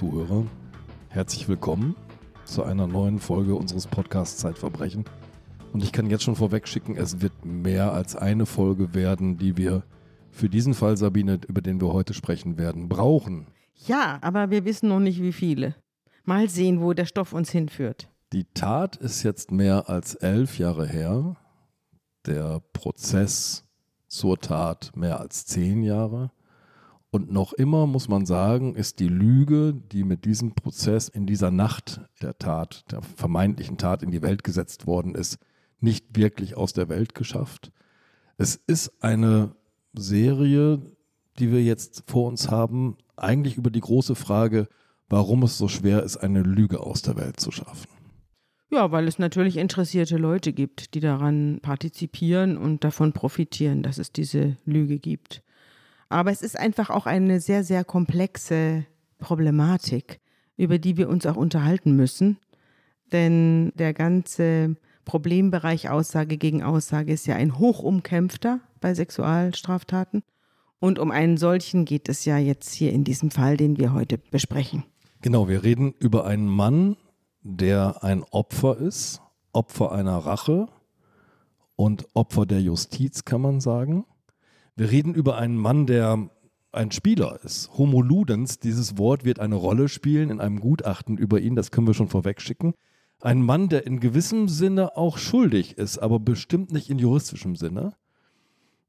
Zuhörer, herzlich willkommen zu einer neuen Folge unseres Podcasts Zeitverbrechen. Und ich kann jetzt schon vorweg schicken, es wird mehr als eine Folge werden, die wir für diesen Fall, Sabine, über den wir heute sprechen werden, brauchen. Ja, aber wir wissen noch nicht, wie viele. Mal sehen, wo der Stoff uns hinführt. Die Tat ist jetzt mehr als elf Jahre her. Der Prozess zur Tat mehr als zehn Jahre. Und noch immer muss man sagen, ist die Lüge, die mit diesem Prozess in dieser Nacht der Tat, der vermeintlichen Tat in die Welt gesetzt worden ist, nicht wirklich aus der Welt geschafft. Es ist eine Serie, die wir jetzt vor uns haben, eigentlich über die große Frage, warum es so schwer ist, eine Lüge aus der Welt zu schaffen. Ja, weil es natürlich interessierte Leute gibt, die daran partizipieren und davon profitieren, dass es diese Lüge gibt. Aber es ist einfach auch eine sehr, sehr komplexe Problematik, über die wir uns auch unterhalten müssen. Denn der ganze Problembereich Aussage gegen Aussage ist ja ein hochumkämpfter bei Sexualstraftaten. Und um einen solchen geht es ja jetzt hier in diesem Fall, den wir heute besprechen. Genau, wir reden über einen Mann, der ein Opfer ist, Opfer einer Rache und Opfer der Justiz, kann man sagen. Wir reden über einen Mann, der ein Spieler ist. Homo ludens, dieses Wort wird eine Rolle spielen in einem Gutachten über ihn, das können wir schon vorweg schicken. Ein Mann, der in gewissem Sinne auch schuldig ist, aber bestimmt nicht in juristischem Sinne.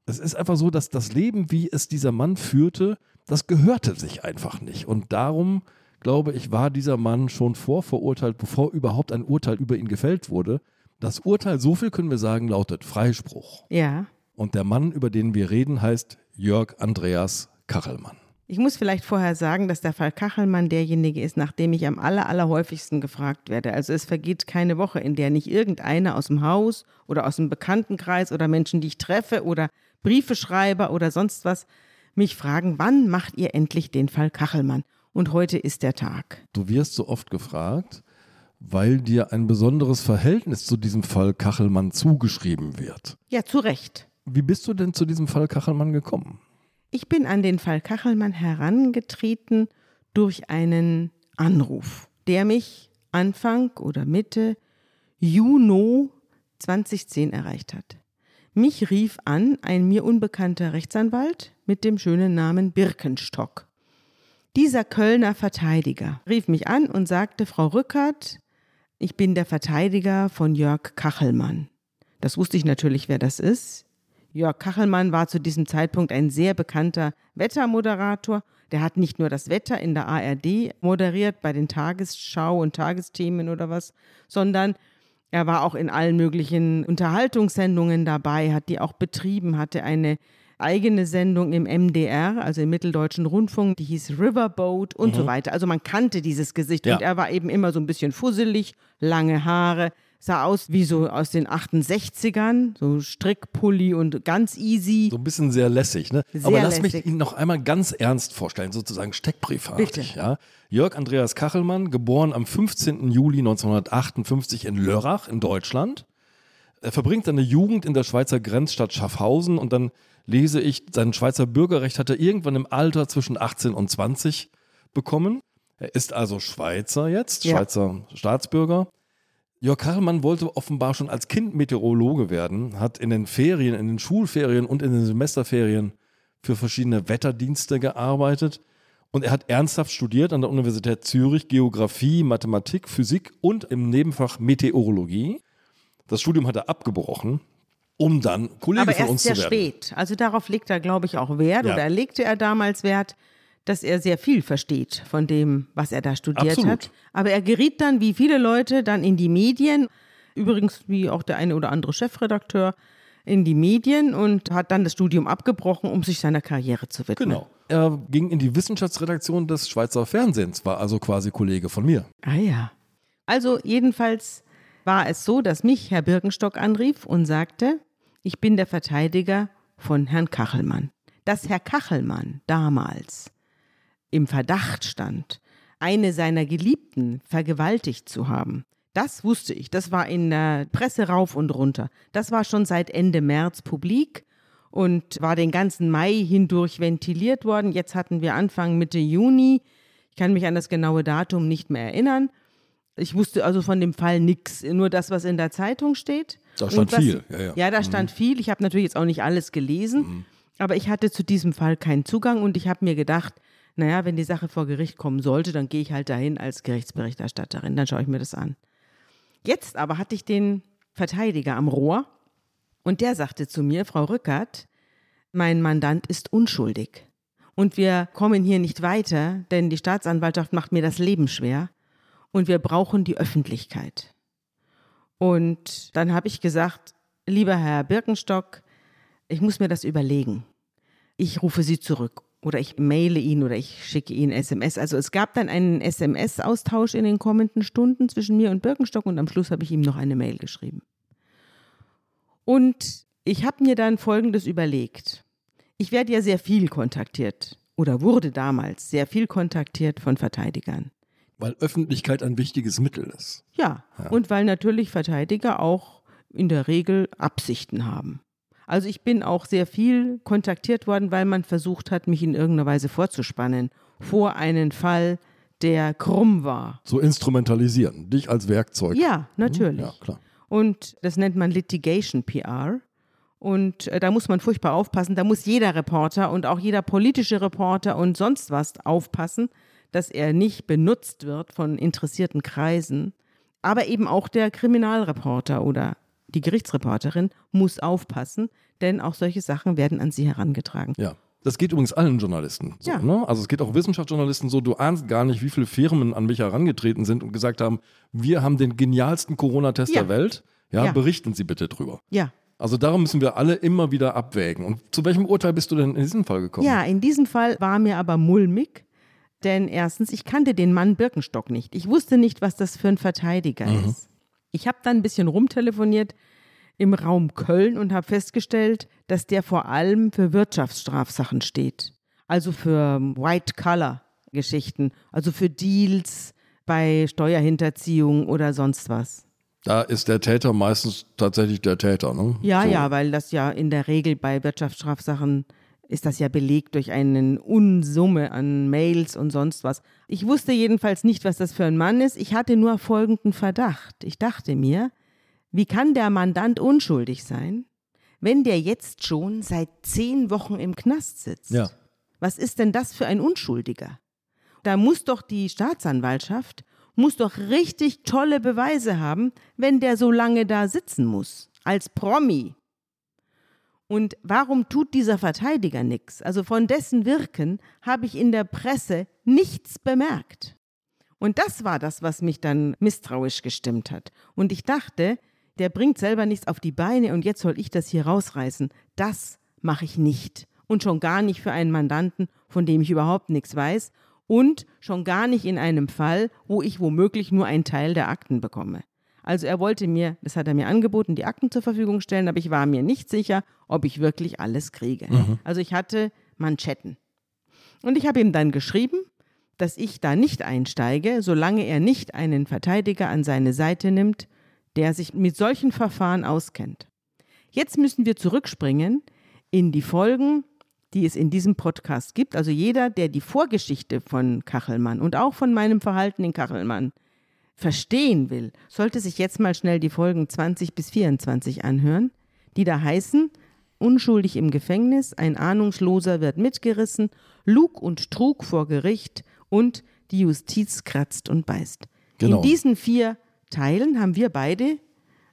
Es ist einfach so, dass das Leben, wie es dieser Mann führte, das gehörte sich einfach nicht. Und darum, glaube ich, war dieser Mann schon vorverurteilt, bevor überhaupt ein Urteil über ihn gefällt wurde. Das Urteil, so viel können wir sagen, lautet Freispruch. Ja. Und der Mann, über den wir reden, heißt Jörg Andreas Kachelmann. Ich muss vielleicht vorher sagen, dass der Fall Kachelmann derjenige ist, nach dem ich am aller, allerhäufigsten gefragt werde. Also es vergeht keine Woche, in der nicht irgendeiner aus dem Haus oder aus dem Bekanntenkreis oder Menschen, die ich treffe oder Briefeschreiber oder sonst was mich fragen, wann macht ihr endlich den Fall Kachelmann? Und heute ist der Tag. Du wirst so oft gefragt, weil dir ein besonderes Verhältnis zu diesem Fall Kachelmann zugeschrieben wird. Ja, zu Recht. Wie bist du denn zu diesem Fall Kachelmann gekommen? Ich bin an den Fall Kachelmann herangetreten durch einen Anruf, der mich Anfang oder Mitte Juni 2010 erreicht hat. Mich rief an ein mir unbekannter Rechtsanwalt mit dem schönen Namen Birkenstock. Dieser Kölner Verteidiger rief mich an und sagte, Frau Rückert, ich bin der Verteidiger von Jörg Kachelmann. Das wusste ich natürlich, wer das ist. Jörg Kachelmann war zu diesem Zeitpunkt ein sehr bekannter Wettermoderator. Der hat nicht nur das Wetter in der ARD moderiert bei den Tagesschau und Tagesthemen oder was, sondern er war auch in allen möglichen Unterhaltungssendungen dabei, hat die auch betrieben, hatte eine eigene Sendung im MDR, also im Mitteldeutschen Rundfunk, die hieß Riverboat und mhm. so weiter. Also man kannte dieses Gesicht ja. und er war eben immer so ein bisschen fusselig, lange Haare, sah aus wie so aus den 68ern, so Strickpulli und ganz easy. So ein bisschen sehr lässig, ne? Sehr Aber lass lässig. mich ihn noch einmal ganz ernst vorstellen, sozusagen steckbriefartig, ja? Jörg Andreas Kachelmann, geboren am 15. Juli 1958 in Lörrach in Deutschland. Er verbringt seine Jugend in der Schweizer Grenzstadt Schaffhausen und dann lese ich, sein Schweizer Bürgerrecht hat er irgendwann im Alter zwischen 18 und 20 bekommen. Er ist also Schweizer jetzt, ja. Schweizer Staatsbürger. Jörg Karlmann wollte offenbar schon als Kind Meteorologe werden, hat in den Ferien, in den Schulferien und in den Semesterferien für verschiedene Wetterdienste gearbeitet. Und er hat ernsthaft studiert an der Universität Zürich Geografie, Mathematik, Physik und im Nebenfach Meteorologie. Das Studium hat er abgebrochen, um dann Kollege Aber von uns zu werden. Aber erst sehr spät. Also darauf legt er, glaube ich, auch Wert ja. oder legte er damals Wert, dass er sehr viel versteht von dem, was er da studiert Absolut. hat. Aber er geriet dann, wie viele Leute, dann in die Medien, übrigens wie auch der eine oder andere Chefredakteur, in die Medien und hat dann das Studium abgebrochen, um sich seiner Karriere zu widmen. Genau. Er ging in die Wissenschaftsredaktion des Schweizer Fernsehens, war also quasi Kollege von mir. Ah ja. Also jedenfalls war es so, dass mich Herr Birkenstock anrief und sagte, ich bin der Verteidiger von Herrn Kachelmann. Dass Herr Kachelmann damals im Verdacht stand, eine seiner Geliebten vergewaltigt zu haben. Das wusste ich. Das war in der Presse rauf und runter. Das war schon seit Ende März publik. und war den ganzen Mai hindurch ventiliert worden. Jetzt hatten wir Anfang Mitte Juni. Ich kann mich an das genaue Datum nicht mehr erinnern. Ich wusste also von dem Fall nichts, nur das, was in der Zeitung steht. Da stand was, viel. Ja, ja. ja da stand mhm. viel. Ich habe natürlich jetzt auch nicht alles gelesen, mhm. aber ich hatte zu diesem Fall keinen Zugang und ich habe mir gedacht, naja, wenn die Sache vor Gericht kommen sollte, dann gehe ich halt dahin als Gerichtsberichterstatterin, dann schaue ich mir das an. Jetzt aber hatte ich den Verteidiger am Rohr und der sagte zu mir, Frau Rückert, mein Mandant ist unschuldig. Und wir kommen hier nicht weiter, denn die Staatsanwaltschaft macht mir das Leben schwer und wir brauchen die Öffentlichkeit. Und dann habe ich gesagt, lieber Herr Birkenstock, ich muss mir das überlegen. Ich rufe Sie zurück oder ich maile ihn oder ich schicke ihn SMS. Also es gab dann einen SMS-Austausch in den kommenden Stunden zwischen mir und Birkenstock und am Schluss habe ich ihm noch eine Mail geschrieben. Und ich habe mir dann Folgendes überlegt. Ich werde ja sehr viel kontaktiert oder wurde damals sehr viel kontaktiert von Verteidigern. Weil Öffentlichkeit ein wichtiges Mittel ist. Ja, ja. und weil natürlich Verteidiger auch in der Regel Absichten haben. Also ich bin auch sehr viel kontaktiert worden, weil man versucht hat, mich in irgendeiner Weise vorzuspannen vor einen Fall, der krumm war. So instrumentalisieren, dich als Werkzeug. Ja, natürlich. Ja, klar. Und das nennt man Litigation PR. Und äh, da muss man furchtbar aufpassen. Da muss jeder Reporter und auch jeder politische Reporter und sonst was aufpassen, dass er nicht benutzt wird von interessierten Kreisen. Aber eben auch der Kriminalreporter oder die Gerichtsreporterin muss aufpassen, denn auch solche Sachen werden an sie herangetragen. Ja. Das geht übrigens allen Journalisten. So, ja. ne? Also es geht auch Wissenschaftsjournalisten so, du ahnst gar nicht, wie viele Firmen an mich herangetreten sind und gesagt haben, wir haben den genialsten Corona-Test ja. der Welt. Ja, ja, berichten Sie bitte drüber. Ja. Also darum müssen wir alle immer wieder abwägen. Und zu welchem Urteil bist du denn in diesem Fall gekommen? Ja, in diesem Fall war mir aber mulmig, denn erstens, ich kannte den Mann Birkenstock nicht. Ich wusste nicht, was das für ein Verteidiger mhm. ist. Ich habe dann ein bisschen rumtelefoniert im Raum Köln und habe festgestellt, dass der vor allem für Wirtschaftsstrafsachen steht. Also für White-Color-Geschichten, also für Deals bei Steuerhinterziehung oder sonst was. Da ist der Täter meistens tatsächlich der Täter, ne? Ja, so. ja, weil das ja in der Regel bei Wirtschaftsstrafsachen ist das ja belegt durch eine Unsumme an Mails und sonst was. Ich wusste jedenfalls nicht, was das für ein Mann ist. Ich hatte nur folgenden Verdacht. Ich dachte mir, wie kann der Mandant unschuldig sein, wenn der jetzt schon seit zehn Wochen im Knast sitzt? Ja. Was ist denn das für ein Unschuldiger? Da muss doch die Staatsanwaltschaft, muss doch richtig tolle Beweise haben, wenn der so lange da sitzen muss. Als Promi. Und warum tut dieser Verteidiger nichts? Also von dessen Wirken habe ich in der Presse nichts bemerkt. Und das war das, was mich dann misstrauisch gestimmt hat. Und ich dachte, der bringt selber nichts auf die Beine und jetzt soll ich das hier rausreißen. Das mache ich nicht. Und schon gar nicht für einen Mandanten, von dem ich überhaupt nichts weiß. Und schon gar nicht in einem Fall, wo ich womöglich nur einen Teil der Akten bekomme. Also er wollte mir, das hat er mir angeboten, die Akten zur Verfügung stellen, aber ich war mir nicht sicher, ob ich wirklich alles kriege. Mhm. Also ich hatte Manschetten. Und ich habe ihm dann geschrieben, dass ich da nicht einsteige, solange er nicht einen Verteidiger an seine Seite nimmt, der sich mit solchen Verfahren auskennt. Jetzt müssen wir zurückspringen in die Folgen, die es in diesem Podcast gibt. Also jeder, der die Vorgeschichte von Kachelmann und auch von meinem Verhalten in Kachelmann verstehen will, sollte sich jetzt mal schnell die Folgen 20 bis 24 anhören, die da heißen Unschuldig im Gefängnis, ein Ahnungsloser wird mitgerissen, Lug und Trug vor Gericht und die Justiz kratzt und beißt. Genau. In diesen vier Teilen haben wir beide,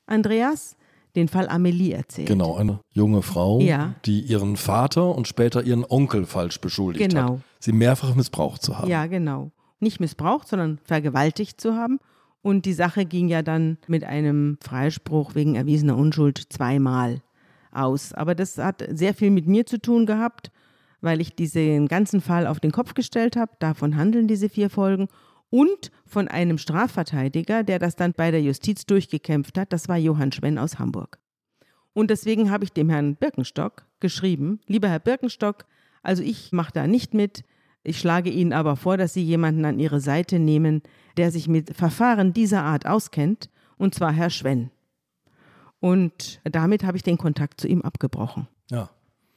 Andreas, den Fall Amelie erzählt. Genau, eine junge Frau, ja. die ihren Vater und später ihren Onkel falsch beschuldigt genau. hat, sie mehrfach missbraucht zu haben. Ja, genau nicht missbraucht, sondern vergewaltigt zu haben. Und die Sache ging ja dann mit einem Freispruch wegen erwiesener Unschuld zweimal aus. Aber das hat sehr viel mit mir zu tun gehabt, weil ich diesen ganzen Fall auf den Kopf gestellt habe. Davon handeln diese vier Folgen. Und von einem Strafverteidiger, der das dann bei der Justiz durchgekämpft hat. Das war Johann Schwenn aus Hamburg. Und deswegen habe ich dem Herrn Birkenstock geschrieben, lieber Herr Birkenstock, also ich mache da nicht mit, ich schlage Ihnen aber vor, dass Sie jemanden an Ihre Seite nehmen, der sich mit Verfahren dieser Art auskennt, und zwar Herr Schwenn. Und damit habe ich den Kontakt zu ihm abgebrochen. Ja.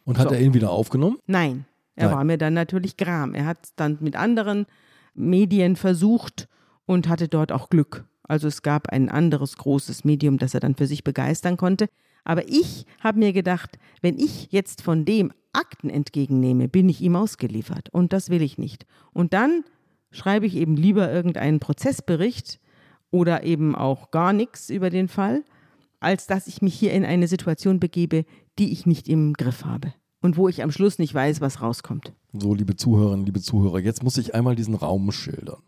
Und hat so. er ihn wieder aufgenommen? Nein, er Nein. war mir dann natürlich gram. Er hat dann mit anderen Medien versucht und hatte dort auch Glück. Also es gab ein anderes großes Medium, das er dann für sich begeistern konnte. Aber ich habe mir gedacht, wenn ich jetzt von dem Akten entgegennehme, bin ich ihm ausgeliefert. Und das will ich nicht. Und dann schreibe ich eben lieber irgendeinen Prozessbericht oder eben auch gar nichts über den Fall, als dass ich mich hier in eine Situation begebe, die ich nicht im Griff habe und wo ich am Schluss nicht weiß, was rauskommt. So, liebe Zuhörerinnen, liebe Zuhörer, jetzt muss ich einmal diesen Raum schildern,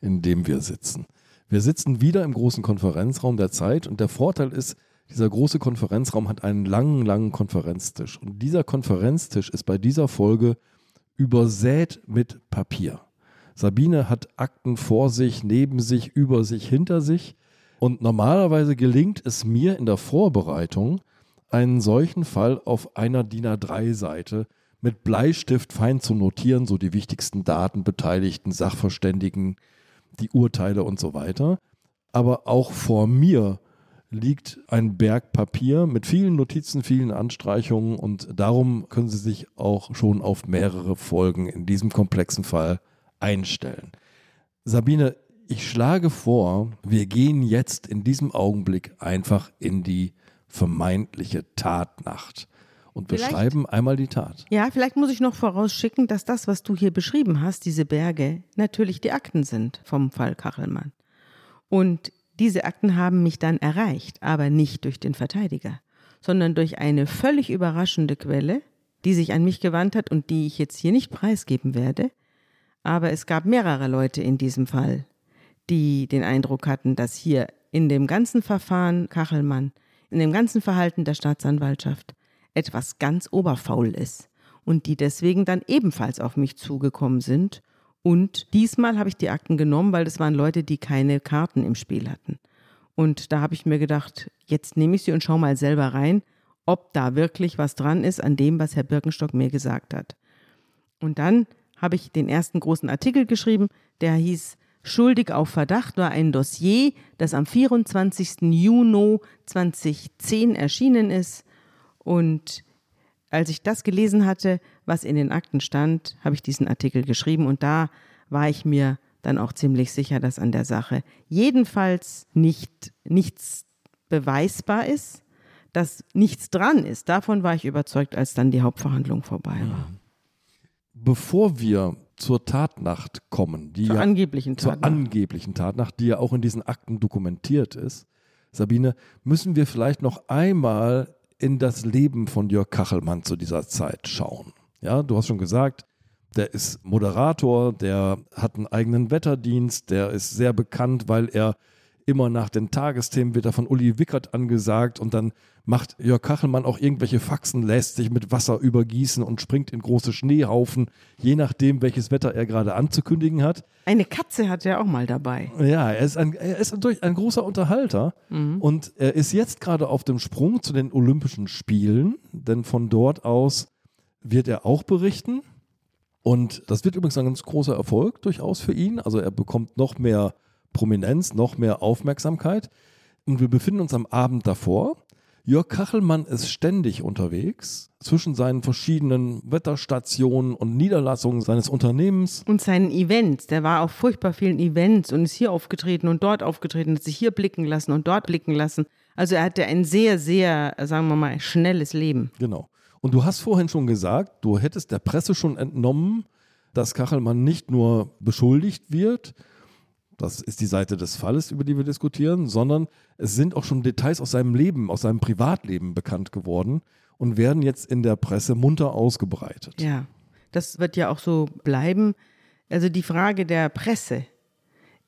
in dem wir sitzen. Wir sitzen wieder im großen Konferenzraum der Zeit und der Vorteil ist, dieser große Konferenzraum hat einen langen, langen Konferenztisch. Und dieser Konferenztisch ist bei dieser Folge übersät mit Papier. Sabine hat Akten vor sich, neben sich, über sich, hinter sich. Und normalerweise gelingt es mir in der Vorbereitung, einen solchen Fall auf einer DIN A3-Seite mit Bleistift fein zu notieren, so die wichtigsten Daten, Beteiligten, Sachverständigen, die Urteile und so weiter. Aber auch vor mir liegt ein Berg Papier mit vielen Notizen, vielen Anstreichungen und darum können Sie sich auch schon auf mehrere Folgen in diesem komplexen Fall einstellen. Sabine, ich schlage vor, wir gehen jetzt in diesem Augenblick einfach in die vermeintliche Tatnacht und beschreiben einmal die Tat. Ja, vielleicht muss ich noch vorausschicken, dass das, was du hier beschrieben hast, diese Berge, natürlich die Akten sind vom Fall Kachelmann. Und diese Akten haben mich dann erreicht, aber nicht durch den Verteidiger, sondern durch eine völlig überraschende Quelle, die sich an mich gewandt hat und die ich jetzt hier nicht preisgeben werde. Aber es gab mehrere Leute in diesem Fall, die den Eindruck hatten, dass hier in dem ganzen Verfahren Kachelmann in dem ganzen Verhalten der Staatsanwaltschaft etwas ganz oberfaul ist und die deswegen dann ebenfalls auf mich zugekommen sind. Und diesmal habe ich die Akten genommen, weil das waren Leute, die keine Karten im Spiel hatten. Und da habe ich mir gedacht, jetzt nehme ich sie und schaue mal selber rein, ob da wirklich was dran ist an dem, was Herr Birkenstock mir gesagt hat. Und dann habe ich den ersten großen Artikel geschrieben, der hieß Schuldig auf Verdacht war ein Dossier, das am 24. Juni 2010 erschienen ist. Und als ich das gelesen hatte, was in den Akten stand, habe ich diesen Artikel geschrieben und da war ich mir dann auch ziemlich sicher, dass an der Sache jedenfalls nicht nichts beweisbar ist, dass nichts dran ist. Davon war ich überzeugt, als dann die Hauptverhandlung vorbei war. Bevor wir zur Tatnacht kommen, die zur ja, angeblichen Tatnacht. zur angeblichen Tatnacht, die ja auch in diesen Akten dokumentiert ist, Sabine, müssen wir vielleicht noch einmal in das Leben von Jörg Kachelmann zu dieser Zeit schauen. Ja, du hast schon gesagt, der ist Moderator, der hat einen eigenen Wetterdienst, der ist sehr bekannt, weil er immer nach den Tagesthemen wird er von Uli Wickert angesagt und dann macht Jörg Kachelmann auch irgendwelche Faxen, lässt sich mit Wasser übergießen und springt in große Schneehaufen, je nachdem, welches Wetter er gerade anzukündigen hat. Eine Katze hat er auch mal dabei. Ja, er ist ein, er ist natürlich ein großer Unterhalter mhm. und er ist jetzt gerade auf dem Sprung zu den Olympischen Spielen, denn von dort aus wird er auch berichten. Und das wird übrigens ein ganz großer Erfolg durchaus für ihn. Also er bekommt noch mehr Prominenz, noch mehr Aufmerksamkeit. Und wir befinden uns am Abend davor. Jörg Kachelmann ist ständig unterwegs zwischen seinen verschiedenen Wetterstationen und Niederlassungen seines Unternehmens. Und seinen Events. Der war auf furchtbar vielen Events und ist hier aufgetreten und dort aufgetreten, hat sich hier blicken lassen und dort blicken lassen. Also er hatte ein sehr, sehr, sagen wir mal, schnelles Leben. Genau. Und du hast vorhin schon gesagt, du hättest der Presse schon entnommen, dass Kachelmann nicht nur beschuldigt wird, das ist die Seite des Falles, über die wir diskutieren, sondern es sind auch schon Details aus seinem Leben, aus seinem Privatleben bekannt geworden und werden jetzt in der Presse munter ausgebreitet. Ja, das wird ja auch so bleiben. Also die Frage der Presse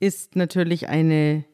ist natürlich eine,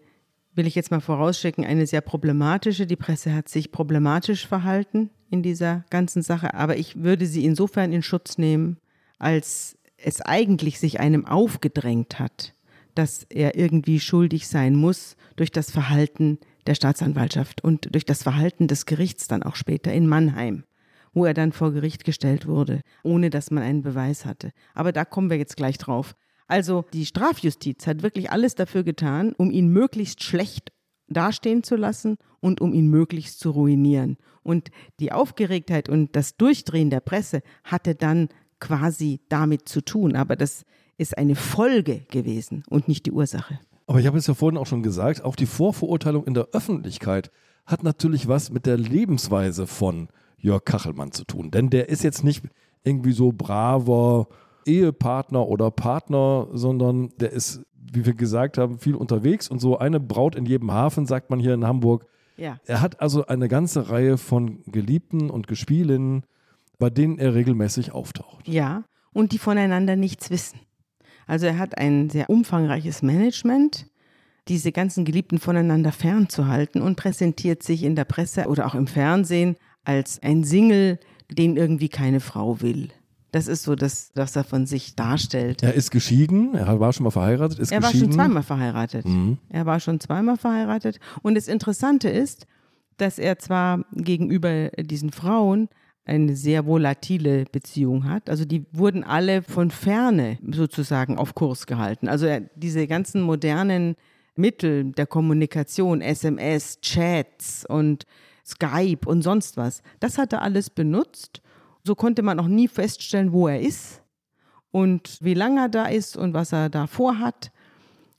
will ich jetzt mal vorausschicken, eine sehr problematische. Die Presse hat sich problematisch verhalten in dieser ganzen Sache, aber ich würde sie insofern in Schutz nehmen, als es eigentlich sich einem aufgedrängt hat dass er irgendwie schuldig sein muss durch das Verhalten der Staatsanwaltschaft und durch das Verhalten des Gerichts dann auch später in Mannheim, wo er dann vor Gericht gestellt wurde, ohne dass man einen Beweis hatte. Aber da kommen wir jetzt gleich drauf. Also die Strafjustiz hat wirklich alles dafür getan, um ihn möglichst schlecht dastehen zu lassen und um ihn möglichst zu ruinieren. Und die Aufgeregtheit und das Durchdrehen der Presse hatte dann quasi damit zu tun. Aber das ist eine Folge gewesen und nicht die Ursache. Aber ich habe es ja vorhin auch schon gesagt, auch die Vorverurteilung in der Öffentlichkeit hat natürlich was mit der Lebensweise von Jörg Kachelmann zu tun. Denn der ist jetzt nicht irgendwie so braver Ehepartner oder Partner, sondern der ist, wie wir gesagt haben, viel unterwegs und so eine Braut in jedem Hafen, sagt man hier in Hamburg. Ja. Er hat also eine ganze Reihe von Geliebten und Gespielinnen, bei denen er regelmäßig auftaucht. Ja, und die voneinander nichts wissen. Also er hat ein sehr umfangreiches Management, diese ganzen Geliebten voneinander fernzuhalten und präsentiert sich in der Presse oder auch im Fernsehen als ein Single, den irgendwie keine Frau will. Das ist so, dass, dass er von sich darstellt. Er ist geschieden, er war schon mal verheiratet, ist Er geschieden. war schon zweimal verheiratet. Mhm. Er war schon zweimal verheiratet. Und das Interessante ist, dass er zwar gegenüber diesen Frauen eine sehr volatile Beziehung hat. Also die wurden alle von ferne sozusagen auf Kurs gehalten. Also er, diese ganzen modernen Mittel der Kommunikation, SMS, Chats und Skype und sonst was, das hat er alles benutzt so konnte man auch nie feststellen, wo er ist und wie lange er da ist und was er da vorhat.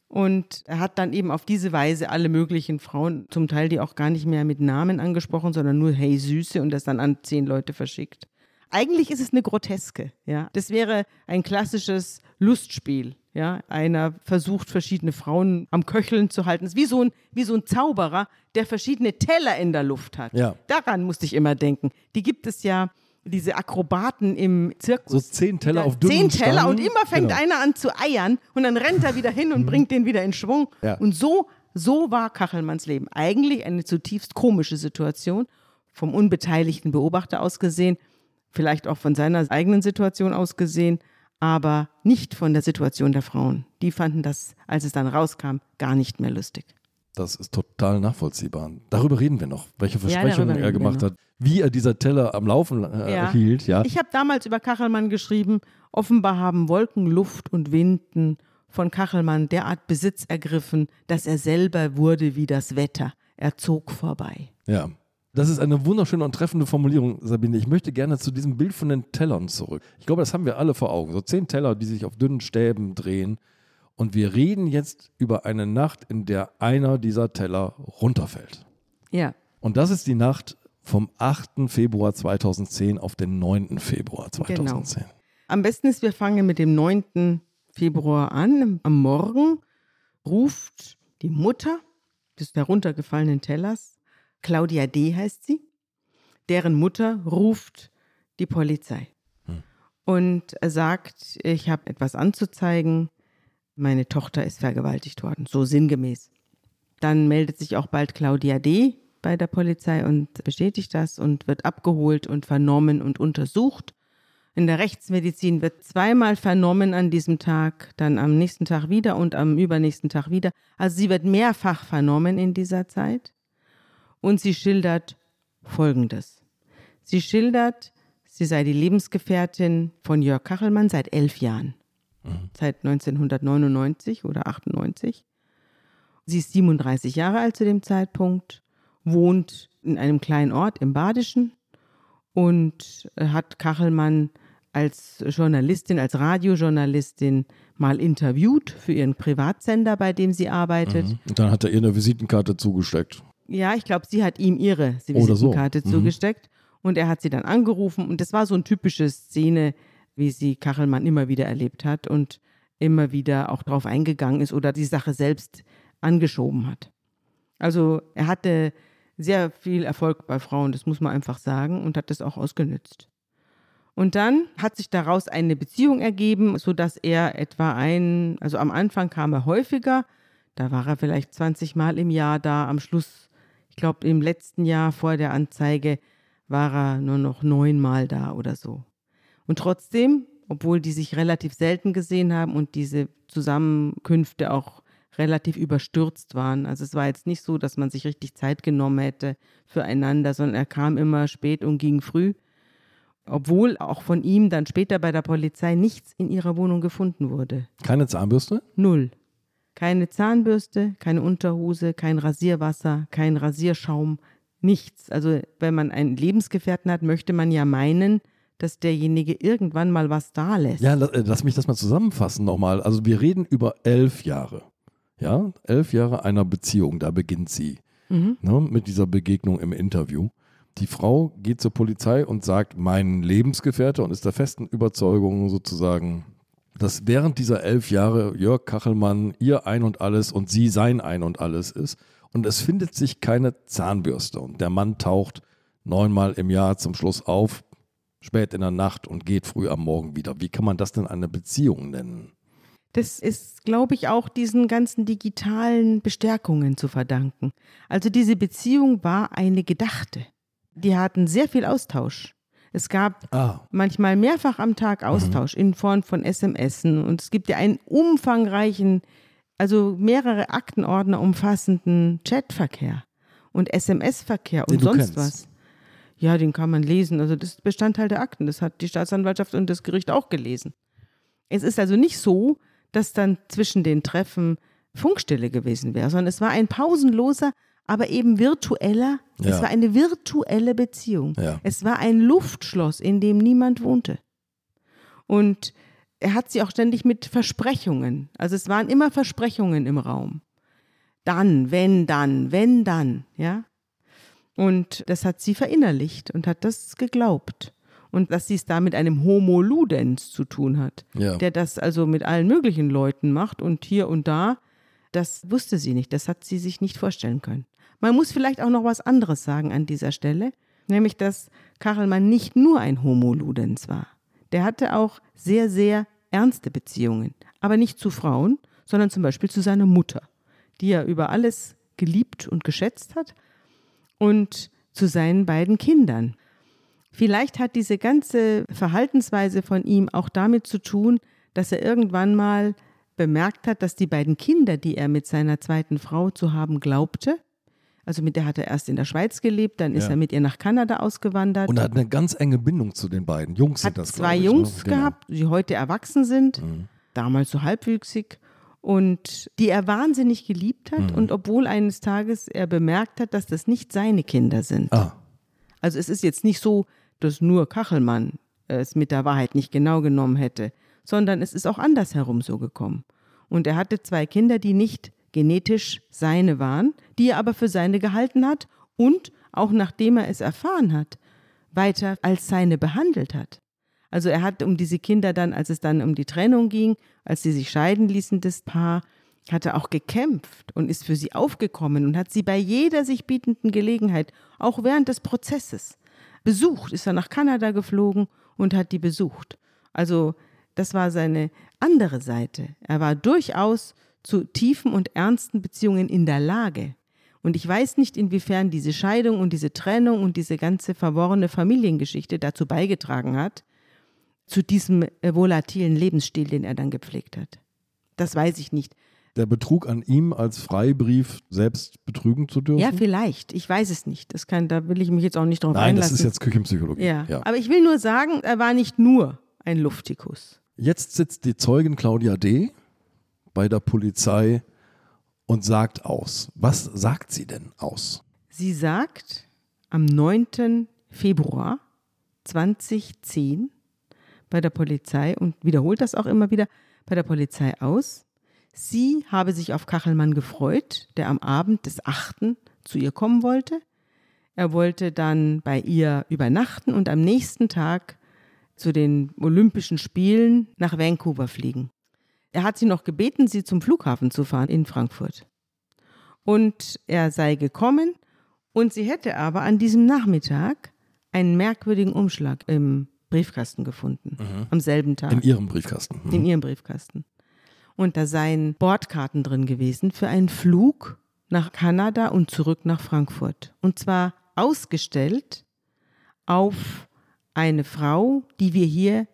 Und er hat dann eben auf diese Weise alle möglichen Frauen, zum Teil die auch gar nicht mehr mit Namen angesprochen, sondern nur Hey Süße und das dann an zehn Leute verschickt. Eigentlich ist es eine Groteske, ja. Das wäre ein klassisches Lustspiel, ja. Einer versucht, verschiedene Frauen am Köcheln zu halten. Es ist wie so ein, wie so ein Zauberer, der verschiedene Teller in der Luft hat. Ja. Daran musste ich immer denken. Die gibt es ja diese Akrobaten im Zirkus. So zehn Teller auf dünnen Zehn Teller Stangen. und immer fängt genau. einer an zu eiern und dann rennt er wieder hin und mhm. bringt den wieder in Schwung. Ja. Und so, so war Kachelmanns Leben. Eigentlich eine zutiefst komische Situation, vom unbeteiligten Beobachter aus gesehen, vielleicht auch von seiner eigenen Situation aus gesehen, aber nicht von der Situation der Frauen. Die fanden das, als es dann rauskam, gar nicht mehr lustig. Das ist total nachvollziehbar. Darüber reden wir noch, welche Versprechungen ja, er gemacht hat, wie er dieser Teller am Laufen äh, ja. hielt. Ja. Ich habe damals über Kachelmann geschrieben, offenbar haben Wolken, Luft und Winden von Kachelmann derart Besitz ergriffen, dass er selber wurde wie das Wetter. Er zog vorbei. Ja. Das ist eine wunderschöne und treffende Formulierung, Sabine. Ich möchte gerne zu diesem Bild von den Tellern zurück. Ich glaube, das haben wir alle vor Augen. So zehn Teller, die sich auf dünnen Stäben drehen und wir reden jetzt über eine Nacht, in der einer dieser Teller runterfällt. Ja. Und das ist die Nacht vom 8. Februar 2010 auf den 9. Februar 2010. Genau. Am besten ist, wir fangen mit dem 9. Februar an. Am Morgen ruft die Mutter des heruntergefallenen Tellers, Claudia D. heißt sie, deren Mutter ruft die Polizei hm. und sagt, ich habe etwas anzuzeigen, meine Tochter ist vergewaltigt worden, so sinngemäß. Dann meldet sich auch bald Claudia D. bei der Polizei und bestätigt das und wird abgeholt und vernommen und untersucht. In der Rechtsmedizin wird zweimal vernommen an diesem Tag, dann am nächsten Tag wieder und am übernächsten Tag wieder. Also sie wird mehrfach vernommen in dieser Zeit. Und sie schildert Folgendes. Sie schildert, sie sei die Lebensgefährtin von Jörg Kachelmann seit elf Jahren mhm. seit 1999 oder 98. Sie ist 37 Jahre alt zu dem Zeitpunkt, wohnt in einem kleinen Ort im Badischen und hat Kachelmann als Journalistin, als Radiojournalistin mal interviewt für ihren Privatsender, bei dem sie arbeitet. Mhm. Und dann hat er ihr eine Visitenkarte zugesteckt. Ja, ich glaube, sie hat ihm ihre Visitenkarte so. mhm. zugesteckt und er hat sie dann angerufen und das war so eine typische Szene, wie sie Kachelmann immer wieder erlebt hat und immer wieder auch darauf eingegangen ist oder die Sache selbst angeschoben hat. Also er hatte sehr viel Erfolg bei Frauen, das muss man einfach sagen, und hat das auch ausgenützt. Und dann hat sich daraus eine Beziehung ergeben, sodass er etwa ein, also am Anfang kam er häufiger, da war er vielleicht 20 Mal im Jahr da, am Schluss, ich glaube im letzten Jahr vor der Anzeige, war er nur noch neunmal da oder so. Und trotzdem, obwohl die sich relativ selten gesehen haben und diese Zusammenkünfte auch relativ überstürzt waren. Also es war jetzt nicht so, dass man sich richtig Zeit genommen hätte füreinander, sondern er kam immer spät und ging früh. Obwohl auch von ihm dann später bei der Polizei nichts in ihrer Wohnung gefunden wurde. Keine Zahnbürste? Null. Keine Zahnbürste, keine Unterhose, kein Rasierwasser, kein Rasierschaum, nichts. Also wenn man einen Lebensgefährten hat, möchte man ja meinen, dass derjenige irgendwann mal was da lässt. Ja, äh, lass mich das mal zusammenfassen nochmal. Also wir reden über elf Jahre. Ja, elf Jahre einer Beziehung, da beginnt sie. Mhm. Ne, mit dieser Begegnung im Interview. Die Frau geht zur Polizei und sagt, mein Lebensgefährte und ist der festen Überzeugung sozusagen, dass während dieser elf Jahre Jörg Kachelmann ihr Ein und Alles und sie sein Ein und Alles ist. Und es findet sich keine Zahnbürste. Und der Mann taucht neunmal im Jahr zum Schluss auf, spät in der Nacht und geht früh am Morgen wieder. Wie kann man das denn eine Beziehung nennen? Das ist, glaube ich, auch diesen ganzen digitalen Bestärkungen zu verdanken. Also diese Beziehung war eine gedachte. Die hatten sehr viel Austausch. Es gab ah. manchmal mehrfach am Tag Austausch mhm. in Form von SMS und es gibt ja einen umfangreichen, also mehrere Aktenordner umfassenden Chatverkehr und SMS-Verkehr und sonst kennst. was. Ja, den kann man lesen. Also das ist Bestandteil der Akten. Das hat die Staatsanwaltschaft und das Gericht auch gelesen. Es ist also nicht so, dass dann zwischen den Treffen Funkstille gewesen wäre, sondern es war ein pausenloser aber eben virtueller. Ja. Es war eine virtuelle Beziehung. Ja. Es war ein Luftschloss, in dem niemand wohnte. Und er hat sie auch ständig mit Versprechungen. Also es waren immer Versprechungen im Raum. Dann, wenn, dann, wenn, dann, ja. Und das hat sie verinnerlicht und hat das geglaubt. Und dass sie es da mit einem Homo Ludens zu tun hat, ja. der das also mit allen möglichen Leuten macht und hier und da, das wusste sie nicht, das hat sie sich nicht vorstellen können. Man muss vielleicht auch noch was anderes sagen an dieser Stelle, nämlich dass Kachelmann nicht nur ein Homo Ludens war. Der hatte auch sehr, sehr ernste Beziehungen, aber nicht zu Frauen, sondern zum Beispiel zu seiner Mutter, die er über alles geliebt und geschätzt hat, und zu seinen beiden Kindern. Vielleicht hat diese ganze Verhaltensweise von ihm auch damit zu tun, dass er irgendwann mal bemerkt hat, dass die beiden Kinder, die er mit seiner zweiten Frau zu haben glaubte, also mit der hat er erst in der Schweiz gelebt, dann ist ja. er mit ihr nach Kanada ausgewandert. Und er hat eine ganz enge Bindung zu den beiden. Jungs hat sind das, zwei ich? Jungs ne? gehabt, die heute erwachsen sind, mhm. damals so halbwüchsig. Und die er wahnsinnig geliebt hat. Mhm. Und obwohl eines Tages er bemerkt hat, dass das nicht seine Kinder sind. Ah. Also es ist jetzt nicht so, dass nur Kachelmann es mit der Wahrheit nicht genau genommen hätte, sondern es ist auch andersherum so gekommen. Und er hatte zwei Kinder, die nicht genetisch seine waren, die er aber für seine gehalten hat und, auch nachdem er es erfahren hat, weiter als seine behandelt hat. Also er hat um diese Kinder dann, als es dann um die Trennung ging, als sie sich scheiden ließen, das Paar, hat er auch gekämpft und ist für sie aufgekommen und hat sie bei jeder sich bietenden Gelegenheit, auch während des Prozesses, besucht, ist er nach Kanada geflogen und hat die besucht. Also das war seine andere Seite. Er war durchaus zu tiefen und ernsten Beziehungen in der Lage. Und ich weiß nicht, inwiefern diese Scheidung und diese Trennung und diese ganze verworrene Familiengeschichte dazu beigetragen hat, zu diesem äh, volatilen Lebensstil, den er dann gepflegt hat. Das weiß ich nicht. Der Betrug an ihm als Freibrief selbst betrügen zu dürfen? Ja, vielleicht. Ich weiß es nicht. Das kann, da will ich mich jetzt auch nicht drauf Nein, einlassen. das ist jetzt Küchenpsychologie. Ja. ja. Aber ich will nur sagen, er war nicht nur ein Luftikus. Jetzt sitzt die Zeugin Claudia D bei der Polizei und sagt aus. Was sagt sie denn aus? Sie sagt am 9. Februar 2010 bei der Polizei und wiederholt das auch immer wieder bei der Polizei aus. Sie habe sich auf Kachelmann gefreut, der am Abend des 8. zu ihr kommen wollte. Er wollte dann bei ihr übernachten und am nächsten Tag zu den Olympischen Spielen nach Vancouver fliegen. Er hat sie noch gebeten, sie zum Flughafen zu fahren in Frankfurt. Und er sei gekommen und sie hätte aber an diesem Nachmittag einen merkwürdigen Umschlag im Briefkasten gefunden. Mhm. Am selben Tag. In ihrem Briefkasten. Mhm. In ihrem Briefkasten. Und da seien Bordkarten drin gewesen für einen Flug nach Kanada und zurück nach Frankfurt. Und zwar ausgestellt auf eine Frau, die wir hier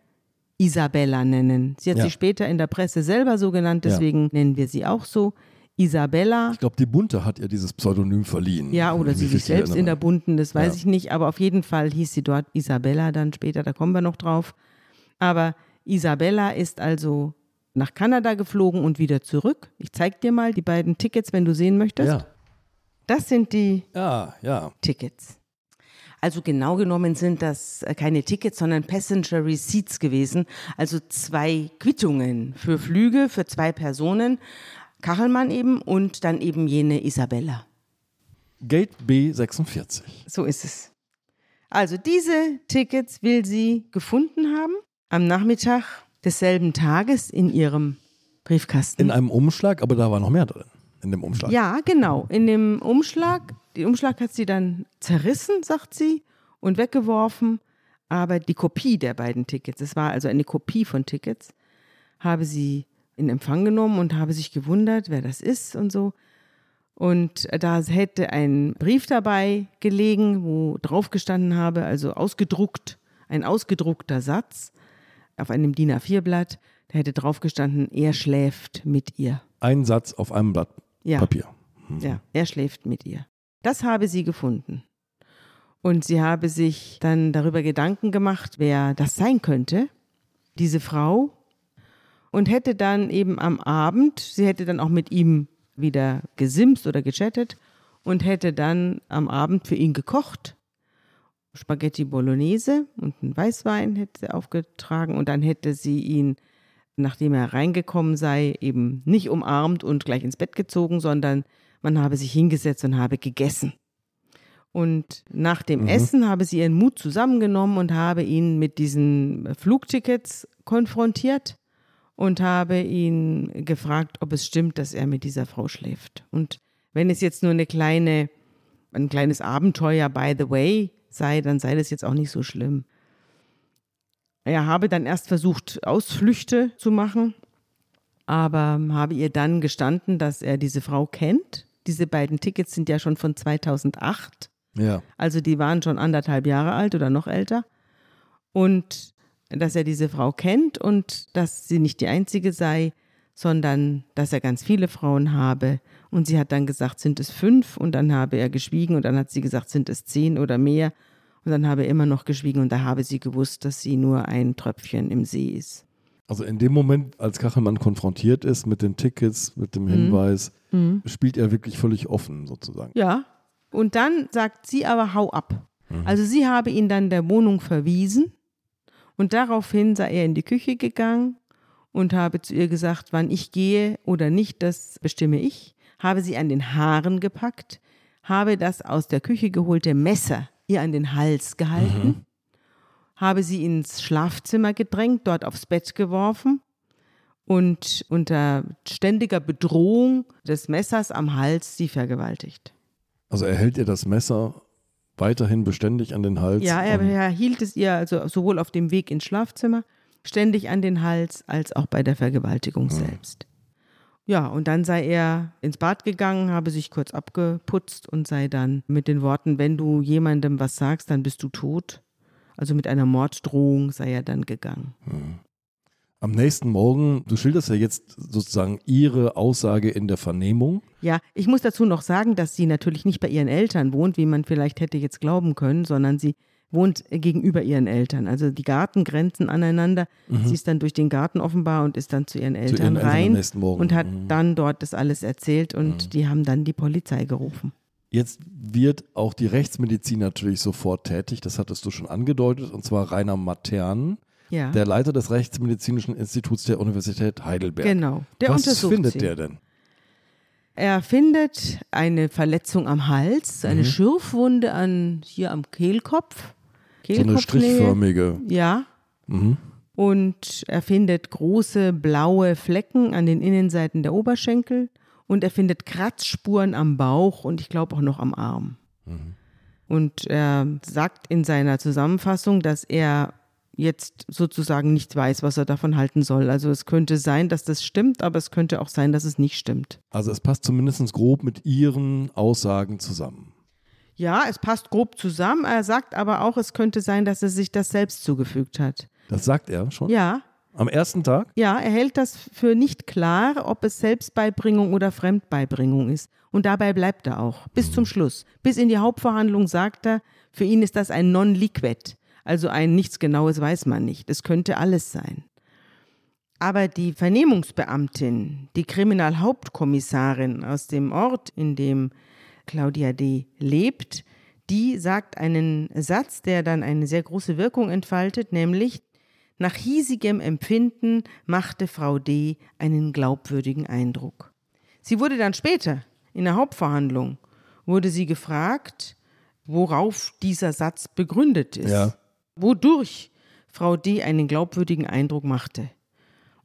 Isabella nennen. Sie hat ja. sich später in der Presse selber so genannt, deswegen ja. nennen wir sie auch so. Isabella. Ich glaube, die Bunte hat ihr dieses Pseudonym verliehen. Ja, oder sie sich selbst in der Bunten, das weiß ja. ich nicht, aber auf jeden Fall hieß sie dort Isabella dann später, da kommen wir noch drauf. Aber Isabella ist also nach Kanada geflogen und wieder zurück. Ich zeig dir mal die beiden Tickets, wenn du sehen möchtest. Ja. Das sind die ja, ja. Tickets. Also genau genommen sind das äh, keine Tickets, sondern Passenger Receipts gewesen. Also zwei Quittungen für Flüge für zwei Personen. Kachelmann eben und dann eben jene Isabella. Gate B46. So ist es. Also diese Tickets will sie gefunden haben am Nachmittag desselben Tages in ihrem Briefkasten. In einem Umschlag, aber da war noch mehr drin. In dem Umschlag. Ja, genau. In dem Umschlag. Den Umschlag hat sie dann zerrissen, sagt sie, und weggeworfen. Aber die Kopie der beiden Tickets, es war also eine Kopie von Tickets, habe sie in Empfang genommen und habe sich gewundert, wer das ist und so. Und da hätte ein Brief dabei gelegen, wo drauf gestanden habe, also ausgedruckt, ein ausgedruckter Satz auf einem DIN A4-Blatt, da hätte drauf gestanden, er schläft mit ihr. Ein Satz auf einem Blatt ja. Papier. Mhm. Ja, er schläft mit ihr. Das habe sie gefunden. Und sie habe sich dann darüber Gedanken gemacht, wer das sein könnte, diese Frau. Und hätte dann eben am Abend, sie hätte dann auch mit ihm wieder gesimst oder gechattet und hätte dann am Abend für ihn gekocht. Spaghetti Bolognese und einen Weißwein hätte sie aufgetragen und dann hätte sie ihn, nachdem er reingekommen sei, eben nicht umarmt und gleich ins Bett gezogen, sondern man habe sich hingesetzt und habe gegessen. Und nach dem mhm. Essen habe sie ihren Mut zusammengenommen und habe ihn mit diesen Flugtickets konfrontiert und habe ihn gefragt, ob es stimmt, dass er mit dieser Frau schläft. Und wenn es jetzt nur eine kleine, ein kleines Abenteuer, by the way, sei, dann sei das jetzt auch nicht so schlimm. Er habe dann erst versucht, Ausflüchte zu machen, aber habe ihr dann gestanden, dass er diese Frau kennt. Diese beiden Tickets sind ja schon von 2008. Ja. Also die waren schon anderthalb Jahre alt oder noch älter. Und dass er diese Frau kennt und dass sie nicht die einzige sei, sondern dass er ganz viele Frauen habe. Und sie hat dann gesagt, sind es fünf? Und dann habe er geschwiegen und dann hat sie gesagt, sind es zehn oder mehr? Und dann habe er immer noch geschwiegen und da habe sie gewusst, dass sie nur ein Tröpfchen im See ist. Also in dem Moment, als Kachelmann konfrontiert ist mit den Tickets, mit dem mhm. Hinweis, mhm. spielt er wirklich völlig offen sozusagen. Ja. Und dann sagt sie aber, hau ab. Mhm. Also sie habe ihn dann der Wohnung verwiesen und daraufhin sei er in die Küche gegangen und habe zu ihr gesagt, wann ich gehe oder nicht, das bestimme ich. Habe sie an den Haaren gepackt, habe das aus der Küche geholte Messer ihr an den Hals gehalten, mhm. habe sie ins Schlafzimmer gedrängt, dort aufs Bett geworfen und unter ständiger Bedrohung des Messers am Hals sie vergewaltigt. Also er hält ihr das Messer weiterhin beständig an den Hals? Ja, er, er hielt es ihr also sowohl auf dem Weg ins Schlafzimmer ständig an den Hals als auch bei der Vergewaltigung ja. selbst. Ja, und dann sei er ins Bad gegangen, habe sich kurz abgeputzt und sei dann mit den Worten, wenn du jemandem was sagst, dann bist du tot. Also mit einer Morddrohung sei er dann gegangen. Hm. Am nächsten Morgen, du schilderst ja jetzt sozusagen ihre Aussage in der Vernehmung. Ja, ich muss dazu noch sagen, dass sie natürlich nicht bei ihren Eltern wohnt, wie man vielleicht hätte jetzt glauben können, sondern sie wohnt gegenüber ihren Eltern. Also die Garten grenzen aneinander. Mhm. Sie ist dann durch den Garten offenbar und ist dann zu ihren Eltern, zu ihren rein Eltern und hat mhm. dann dort das alles erzählt und mhm. die haben dann die Polizei gerufen. Jetzt wird auch die Rechtsmedizin natürlich sofort tätig, das hattest du schon angedeutet, und zwar Rainer Matern ja. der Leiter des Rechtsmedizinischen Instituts der Universität Heidelberg. Genau. Der Was findet sie. der denn? Er findet eine Verletzung am Hals, eine mhm. Schürfwunde an, hier am Kehlkopf. So eine strichförmige. Ja. Mhm. Und er findet große blaue Flecken an den Innenseiten der Oberschenkel. Und er findet Kratzspuren am Bauch und ich glaube auch noch am Arm. Mhm. Und er sagt in seiner Zusammenfassung, dass er jetzt sozusagen nicht weiß, was er davon halten soll. Also es könnte sein, dass das stimmt, aber es könnte auch sein, dass es nicht stimmt. Also es passt zumindest grob mit Ihren Aussagen zusammen. Ja, es passt grob zusammen. Er sagt aber auch, es könnte sein, dass er sich das selbst zugefügt hat. Das sagt er schon? Ja. Am ersten Tag? Ja, er hält das für nicht klar, ob es Selbstbeibringung oder Fremdbeibringung ist. Und dabei bleibt er auch. Bis zum Schluss. Bis in die Hauptverhandlung sagt er, für ihn ist das ein Non-Liquid. Also ein nichts Genaues weiß man nicht. Es könnte alles sein. Aber die Vernehmungsbeamtin, die Kriminalhauptkommissarin aus dem Ort, in dem Claudia D. lebt, die sagt einen Satz, der dann eine sehr große Wirkung entfaltet, nämlich nach hiesigem Empfinden machte Frau D. einen glaubwürdigen Eindruck. Sie wurde dann später in der Hauptverhandlung wurde sie gefragt, worauf dieser Satz begründet ist. Ja. Wodurch Frau D. einen glaubwürdigen Eindruck machte.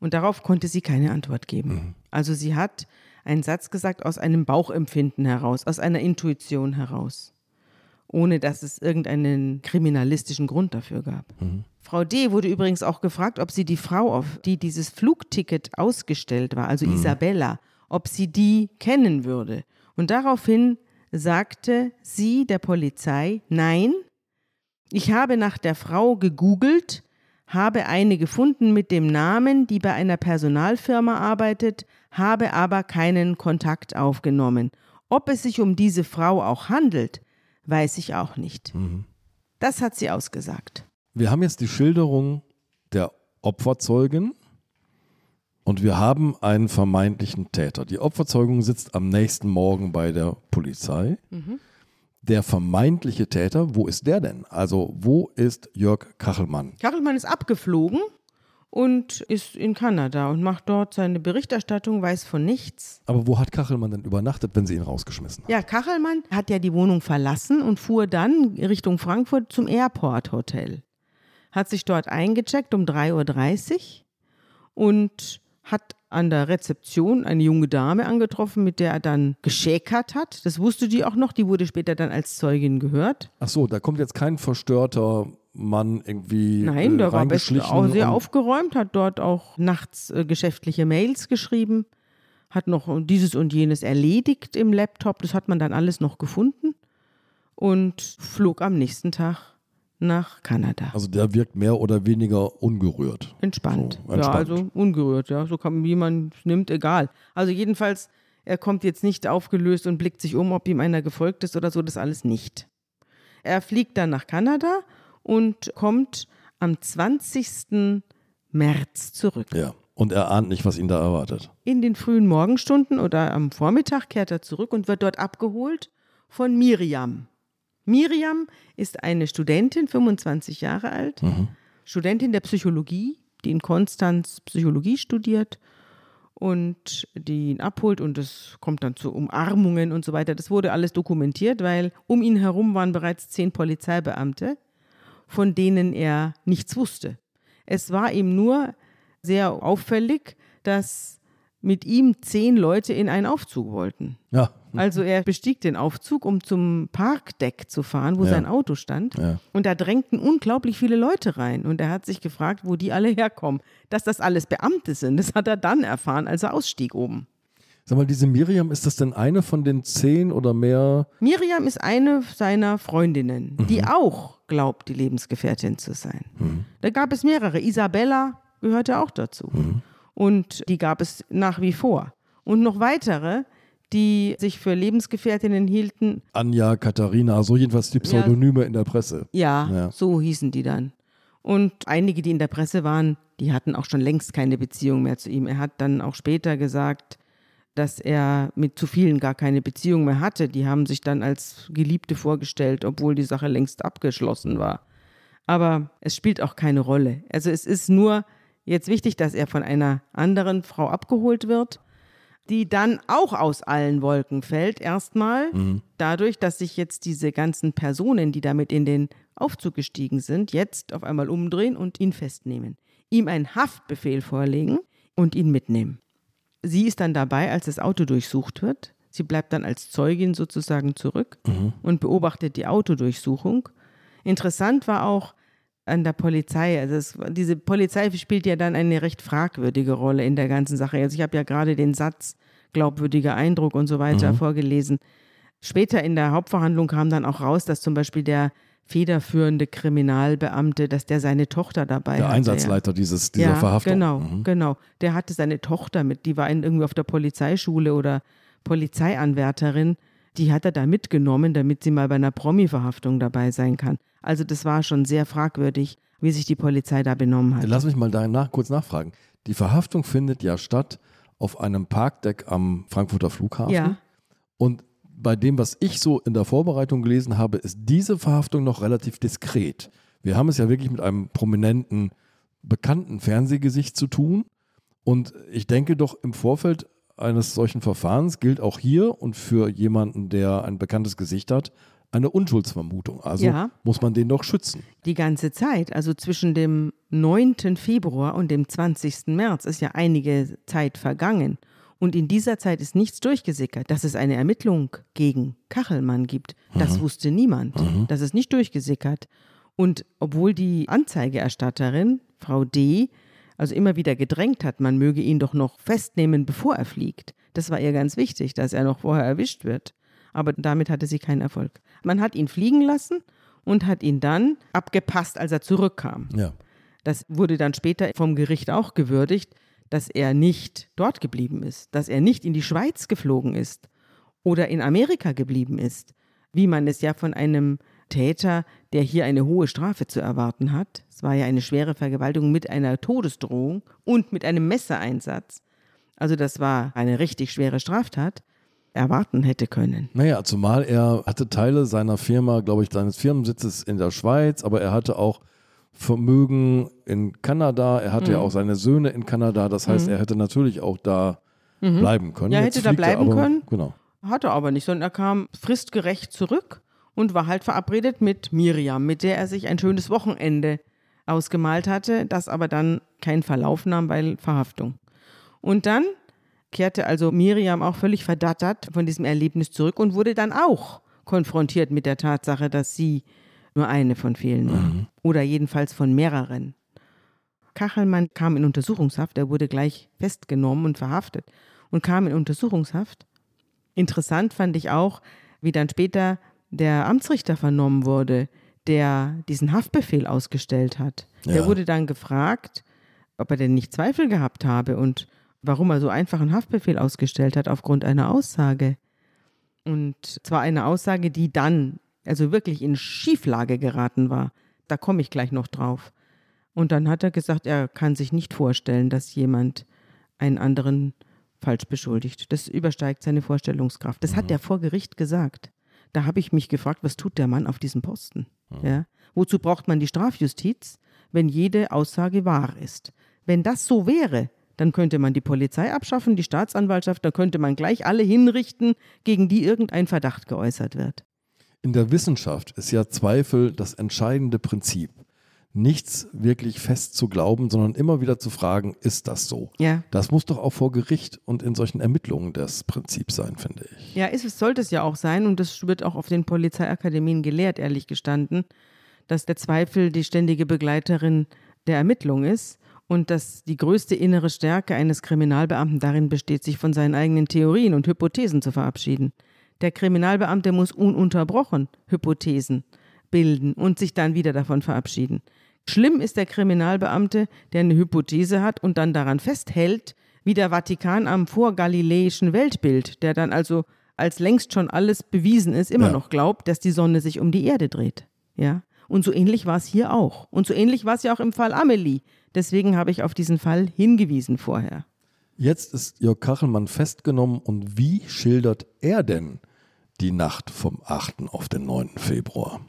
Und darauf konnte sie keine Antwort geben. Mhm. Also sie hat einen Satz gesagt aus einem Bauchempfinden heraus, aus einer Intuition heraus, ohne dass es irgendeinen kriminalistischen Grund dafür gab. Mhm. Frau D. wurde übrigens auch gefragt, ob sie die Frau, auf die dieses Flugticket ausgestellt war, also mhm. Isabella, ob sie die kennen würde. Und daraufhin sagte sie der Polizei, nein, ich habe nach der Frau gegoogelt, habe eine gefunden mit dem Namen, die bei einer Personalfirma arbeitet, habe aber keinen Kontakt aufgenommen. Ob es sich um diese Frau auch handelt, weiß ich auch nicht. Mhm. Das hat sie ausgesagt. Wir haben jetzt die Schilderung der Opferzeugin und wir haben einen vermeintlichen Täter. Die Opferzeugung sitzt am nächsten Morgen bei der Polizei. Mhm. Der vermeintliche Täter, wo ist der denn? Also, wo ist Jörg Kachelmann? Kachelmann ist abgeflogen und ist in Kanada und macht dort seine Berichterstattung, weiß von nichts. Aber wo hat Kachelmann denn übernachtet, wenn sie ihn rausgeschmissen hat? Ja, Kachelmann hat ja die Wohnung verlassen und fuhr dann Richtung Frankfurt zum Airport Hotel. Hat sich dort eingecheckt um 3.30 Uhr und hat an der Rezeption eine junge Dame angetroffen, mit der er dann geschäkert hat. Das wusste die auch noch, die wurde später dann als Zeugin gehört. Ach so, da kommt jetzt kein verstörter Mann irgendwie. Nein, der äh, war auch sehr aufgeräumt, hat dort auch nachts äh, geschäftliche Mails geschrieben, hat noch dieses und jenes erledigt im Laptop, das hat man dann alles noch gefunden und flog am nächsten Tag nach Kanada. Also der wirkt mehr oder weniger ungerührt. Entspannt. So, entspannt. Ja, also ungerührt, ja. So kann, wie man es nimmt, egal. Also jedenfalls, er kommt jetzt nicht aufgelöst und blickt sich um, ob ihm einer gefolgt ist oder so, das alles nicht. Er fliegt dann nach Kanada und kommt am 20. März zurück. Ja. Und er ahnt nicht, was ihn da erwartet. In den frühen Morgenstunden oder am Vormittag kehrt er zurück und wird dort abgeholt von Miriam. Miriam ist eine Studentin, 25 Jahre alt, mhm. Studentin der Psychologie, die in Konstanz Psychologie studiert und die ihn abholt und es kommt dann zu Umarmungen und so weiter. Das wurde alles dokumentiert, weil um ihn herum waren bereits zehn Polizeibeamte von denen er nichts wusste. Es war ihm nur sehr auffällig, dass mit ihm zehn Leute in einen Aufzug wollten. Ja. Also er bestieg den Aufzug, um zum Parkdeck zu fahren, wo ja. sein Auto stand. Ja. Und da drängten unglaublich viele Leute rein. Und er hat sich gefragt, wo die alle herkommen. Dass das alles Beamte sind, das hat er dann erfahren, als er ausstieg oben. Sag mal, diese Miriam, ist das denn eine von den zehn oder mehr? Miriam ist eine seiner Freundinnen, mhm. die auch glaubt, die Lebensgefährtin zu sein. Mhm. Da gab es mehrere. Isabella gehörte auch dazu. Mhm. Und die gab es nach wie vor. Und noch weitere, die sich für Lebensgefährtinnen hielten. Anja, Katharina, so jedenfalls die Pseudonyme ja. in der Presse. Ja, ja, so hießen die dann. Und einige, die in der Presse waren, die hatten auch schon längst keine Beziehung mehr zu ihm. Er hat dann auch später gesagt, dass er mit zu vielen gar keine Beziehung mehr hatte. Die haben sich dann als Geliebte vorgestellt, obwohl die Sache längst abgeschlossen war. Aber es spielt auch keine Rolle. Also es ist nur jetzt wichtig, dass er von einer anderen Frau abgeholt wird, die dann auch aus allen Wolken fällt, erstmal mhm. dadurch, dass sich jetzt diese ganzen Personen, die damit in den Aufzug gestiegen sind, jetzt auf einmal umdrehen und ihn festnehmen, ihm einen Haftbefehl vorlegen und ihn mitnehmen. Sie ist dann dabei, als das Auto durchsucht wird. Sie bleibt dann als Zeugin sozusagen zurück mhm. und beobachtet die Autodurchsuchung. Interessant war auch an der Polizei, also es, diese Polizei spielt ja dann eine recht fragwürdige Rolle in der ganzen Sache. Also ich habe ja gerade den Satz glaubwürdiger Eindruck und so weiter mhm. vorgelesen. Später in der Hauptverhandlung kam dann auch raus, dass zum Beispiel der federführende Kriminalbeamte, dass der seine Tochter dabei der hatte. Der Einsatzleiter ja. dieses, dieser ja, Verhaftung. Genau, mhm. genau. Der hatte seine Tochter mit, die war irgendwie auf der Polizeischule oder Polizeianwärterin. Die hat er da mitgenommen, damit sie mal bei einer Promi-Verhaftung dabei sein kann. Also das war schon sehr fragwürdig, wie sich die Polizei da benommen hat. Lass mich mal da nach, kurz nachfragen. Die Verhaftung findet ja statt auf einem Parkdeck am Frankfurter Flughafen. Ja. Und bei dem, was ich so in der Vorbereitung gelesen habe, ist diese Verhaftung noch relativ diskret. Wir haben es ja wirklich mit einem prominenten, bekannten Fernsehgesicht zu tun. Und ich denke doch, im Vorfeld eines solchen Verfahrens gilt auch hier und für jemanden, der ein bekanntes Gesicht hat, eine Unschuldsvermutung. Also ja. muss man den doch schützen. Die ganze Zeit, also zwischen dem 9. Februar und dem 20. März ist ja einige Zeit vergangen. Und in dieser Zeit ist nichts durchgesickert, dass es eine Ermittlung gegen Kachelmann gibt. Das mhm. wusste niemand. Mhm. Das ist nicht durchgesickert. Und obwohl die Anzeigeerstatterin, Frau D., also immer wieder gedrängt hat, man möge ihn doch noch festnehmen, bevor er fliegt. Das war ihr ganz wichtig, dass er noch vorher erwischt wird. Aber damit hatte sie keinen Erfolg. Man hat ihn fliegen lassen und hat ihn dann abgepasst, als er zurückkam. Ja. Das wurde dann später vom Gericht auch gewürdigt, dass er nicht dort geblieben ist, dass er nicht in die Schweiz geflogen ist oder in Amerika geblieben ist, wie man es ja von einem Täter, der hier eine hohe Strafe zu erwarten hat. Es war ja eine schwere Vergewaltigung mit einer Todesdrohung und mit einem Messereinsatz. Also das war eine richtig schwere Straftat erwarten hätte können. Naja, zumal er hatte Teile seiner Firma, glaube ich, seines Firmensitzes in der Schweiz, aber er hatte auch Vermögen in Kanada, er hatte mhm. ja auch seine Söhne in Kanada, das heißt, mhm. er hätte natürlich auch da mhm. bleiben können. Ja, Jetzt hätte da bleiben aber, können. Genau. Hatte aber nicht, sondern er kam fristgerecht zurück und war halt verabredet mit Miriam, mit der er sich ein schönes Wochenende ausgemalt hatte, das aber dann keinen Verlauf nahm, weil Verhaftung. Und dann kehrte also Miriam auch völlig verdattert von diesem Erlebnis zurück und wurde dann auch konfrontiert mit der Tatsache, dass sie nur eine von vielen war. Mhm. Oder jedenfalls von mehreren. Kachelmann kam in Untersuchungshaft, er wurde gleich festgenommen und verhaftet und kam in Untersuchungshaft. Interessant fand ich auch, wie dann später der Amtsrichter vernommen wurde, der diesen Haftbefehl ausgestellt hat. Ja. Der wurde dann gefragt, ob er denn nicht Zweifel gehabt habe und warum er so einfach einen Haftbefehl ausgestellt hat aufgrund einer Aussage. Und zwar eine Aussage, die dann also wirklich in Schieflage geraten war. Da komme ich gleich noch drauf. Und dann hat er gesagt, er kann sich nicht vorstellen, dass jemand einen anderen falsch beschuldigt. Das übersteigt seine Vorstellungskraft. Das hat er vor Gericht gesagt. Da habe ich mich gefragt, was tut der Mann auf diesem Posten? Ja? Wozu braucht man die Strafjustiz, wenn jede Aussage wahr ist? Wenn das so wäre, dann könnte man die Polizei abschaffen, die Staatsanwaltschaft, da könnte man gleich alle hinrichten, gegen die irgendein Verdacht geäußert wird. In der Wissenschaft ist ja Zweifel das entscheidende Prinzip. Nichts wirklich fest zu glauben, sondern immer wieder zu fragen, ist das so? Ja. Das muss doch auch vor Gericht und in solchen Ermittlungen das Prinzip sein, finde ich. Ja, ist, es sollte es ja auch sein und das wird auch auf den Polizeiakademien gelehrt, ehrlich gestanden, dass der Zweifel die ständige Begleiterin der Ermittlung ist und dass die größte innere Stärke eines Kriminalbeamten darin besteht, sich von seinen eigenen Theorien und Hypothesen zu verabschieden. Der Kriminalbeamte muss ununterbrochen Hypothesen bilden und sich dann wieder davon verabschieden. Schlimm ist der Kriminalbeamte, der eine Hypothese hat und dann daran festhält, wie der Vatikan am vorgaliläischen Weltbild, der dann also als längst schon alles bewiesen ist, immer ja. noch glaubt, dass die Sonne sich um die Erde dreht. Ja? Und so ähnlich war es hier auch. Und so ähnlich war es ja auch im Fall Amelie. Deswegen habe ich auf diesen Fall hingewiesen vorher. Jetzt ist Jörg Kachelmann festgenommen und wie schildert er denn die Nacht vom 8. auf den 9. Februar?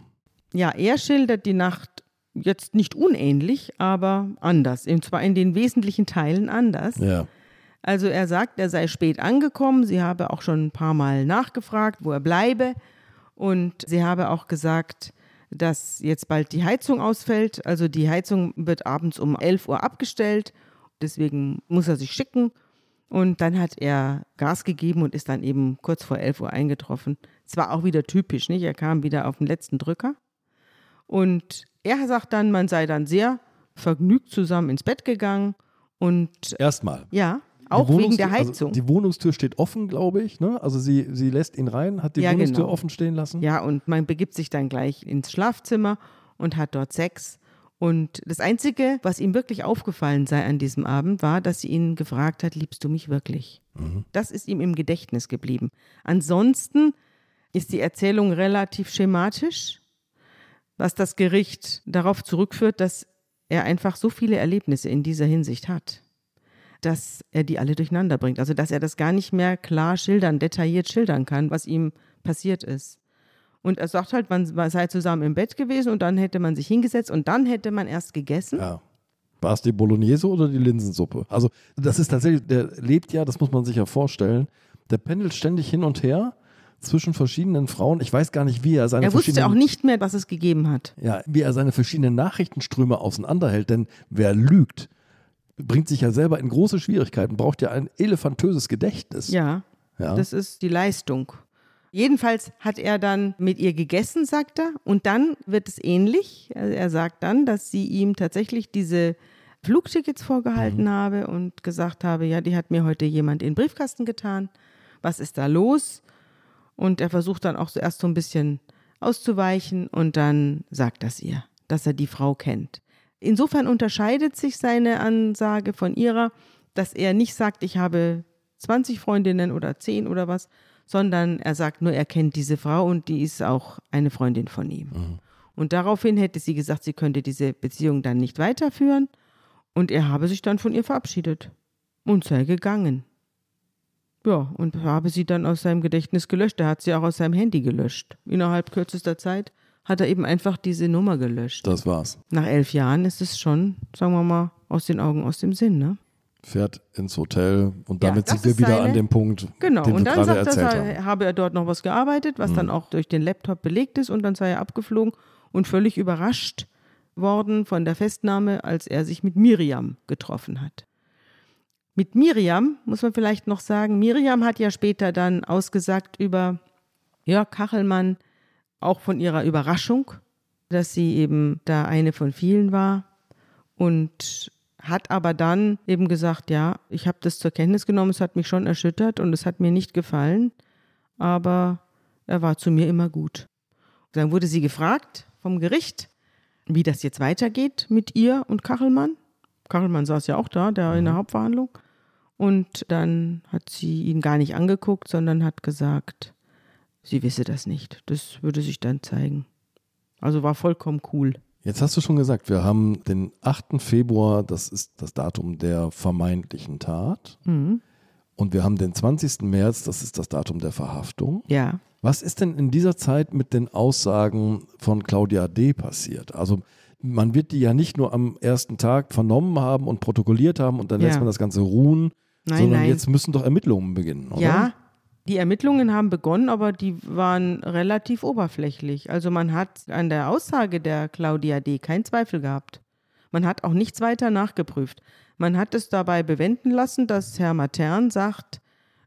Ja, er schildert die Nacht jetzt nicht unähnlich, aber anders. Und zwar in den wesentlichen Teilen anders. Ja. Also er sagt, er sei spät angekommen. Sie habe auch schon ein paar Mal nachgefragt, wo er bleibe. Und sie habe auch gesagt, dass jetzt bald die Heizung ausfällt. Also die Heizung wird abends um 11 Uhr abgestellt. Deswegen muss er sich schicken. Und dann hat er Gas gegeben und ist dann eben kurz vor 11 Uhr eingetroffen. Es war auch wieder typisch, nicht? Er kam wieder auf den letzten Drücker. Und er sagt dann, man sei dann sehr vergnügt zusammen ins Bett gegangen. Und erstmal. Ja. Auch wegen der also Heizung. Also die Wohnungstür steht offen, glaube ich. Ne? Also sie, sie lässt ihn rein, hat die ja, Wohnungstür genau. offen stehen lassen. Ja, und man begibt sich dann gleich ins Schlafzimmer und hat dort Sex. Und das Einzige, was ihm wirklich aufgefallen sei an diesem Abend, war, dass sie ihn gefragt hat, liebst du mich wirklich? Mhm. Das ist ihm im Gedächtnis geblieben. Ansonsten ist die Erzählung relativ schematisch, was das Gericht darauf zurückführt, dass er einfach so viele Erlebnisse in dieser Hinsicht hat dass er die alle durcheinander bringt. Also dass er das gar nicht mehr klar schildern, detailliert schildern kann, was ihm passiert ist. Und er sagt halt, man sei zusammen im Bett gewesen und dann hätte man sich hingesetzt und dann hätte man erst gegessen. Ja. War es die Bolognese oder die Linsensuppe? Also, das ist tatsächlich, der lebt ja, das muss man sich ja vorstellen, der pendelt ständig hin und her zwischen verschiedenen Frauen. Ich weiß gar nicht, wie er seine Er wusste auch nicht mehr, was es gegeben hat. Ja, wie er seine verschiedenen Nachrichtenströme auseinanderhält. Denn wer lügt, bringt sich ja selber in große Schwierigkeiten, braucht ja ein elefantöses Gedächtnis. Ja, ja. das ist die Leistung. Jedenfalls hat er dann mit ihr gegessen, sagt er, und dann wird es ähnlich. Er sagt dann, dass sie ihm tatsächlich diese Flugtickets vorgehalten mhm. habe und gesagt habe, ja, die hat mir heute jemand in den Briefkasten getan. Was ist da los? Und er versucht dann auch zuerst so ein bisschen auszuweichen und dann sagt das ihr, dass er die Frau kennt. Insofern unterscheidet sich seine Ansage von ihrer, dass er nicht sagt, ich habe 20 Freundinnen oder 10 oder was, sondern er sagt nur, er kennt diese Frau und die ist auch eine Freundin von ihm. Mhm. Und daraufhin hätte sie gesagt, sie könnte diese Beziehung dann nicht weiterführen und er habe sich dann von ihr verabschiedet und sei gegangen. Ja, und habe sie dann aus seinem Gedächtnis gelöscht. Er hat sie auch aus seinem Handy gelöscht. Innerhalb kürzester Zeit hat er eben einfach diese Nummer gelöscht. Das war's. Nach elf Jahren ist es schon, sagen wir mal, aus den Augen, aus dem Sinn, ne? fährt ins Hotel und damit ja, sind wir wieder seine, an dem Punkt, genau. den und dann sagt er, haben. habe er dort noch was gearbeitet, was mhm. dann auch durch den Laptop belegt ist und dann sei er abgeflogen und völlig überrascht worden von der Festnahme, als er sich mit Miriam getroffen hat. Mit Miriam muss man vielleicht noch sagen, Miriam hat ja später dann ausgesagt über Jörg Kachelmann, auch von ihrer Überraschung, dass sie eben da eine von vielen war und hat aber dann eben gesagt, ja, ich habe das zur Kenntnis genommen, es hat mich schon erschüttert und es hat mir nicht gefallen, aber er war zu mir immer gut. Dann wurde sie gefragt vom Gericht, wie das jetzt weitergeht mit ihr und Kachelmann. Kachelmann saß ja auch da, der in der mhm. Hauptverhandlung. Und dann hat sie ihn gar nicht angeguckt, sondern hat gesagt, sie wisse das nicht. Das würde sich dann zeigen. Also war vollkommen cool. Jetzt hast du schon gesagt, wir haben den 8. Februar, das ist das Datum der vermeintlichen Tat. Mhm. Und wir haben den 20. März, das ist das Datum der Verhaftung. Ja. Was ist denn in dieser Zeit mit den Aussagen von Claudia D. passiert? Also man wird die ja nicht nur am ersten Tag vernommen haben und protokolliert haben und dann ja. lässt man das Ganze ruhen, nein, sondern nein. jetzt müssen doch Ermittlungen beginnen, oder? Ja, die Ermittlungen haben begonnen, aber die waren relativ oberflächlich. Also man hat an der Aussage der Claudia D. keinen Zweifel gehabt. Man hat auch nichts weiter nachgeprüft. Man hat es dabei bewenden lassen, dass Herr Matern sagt,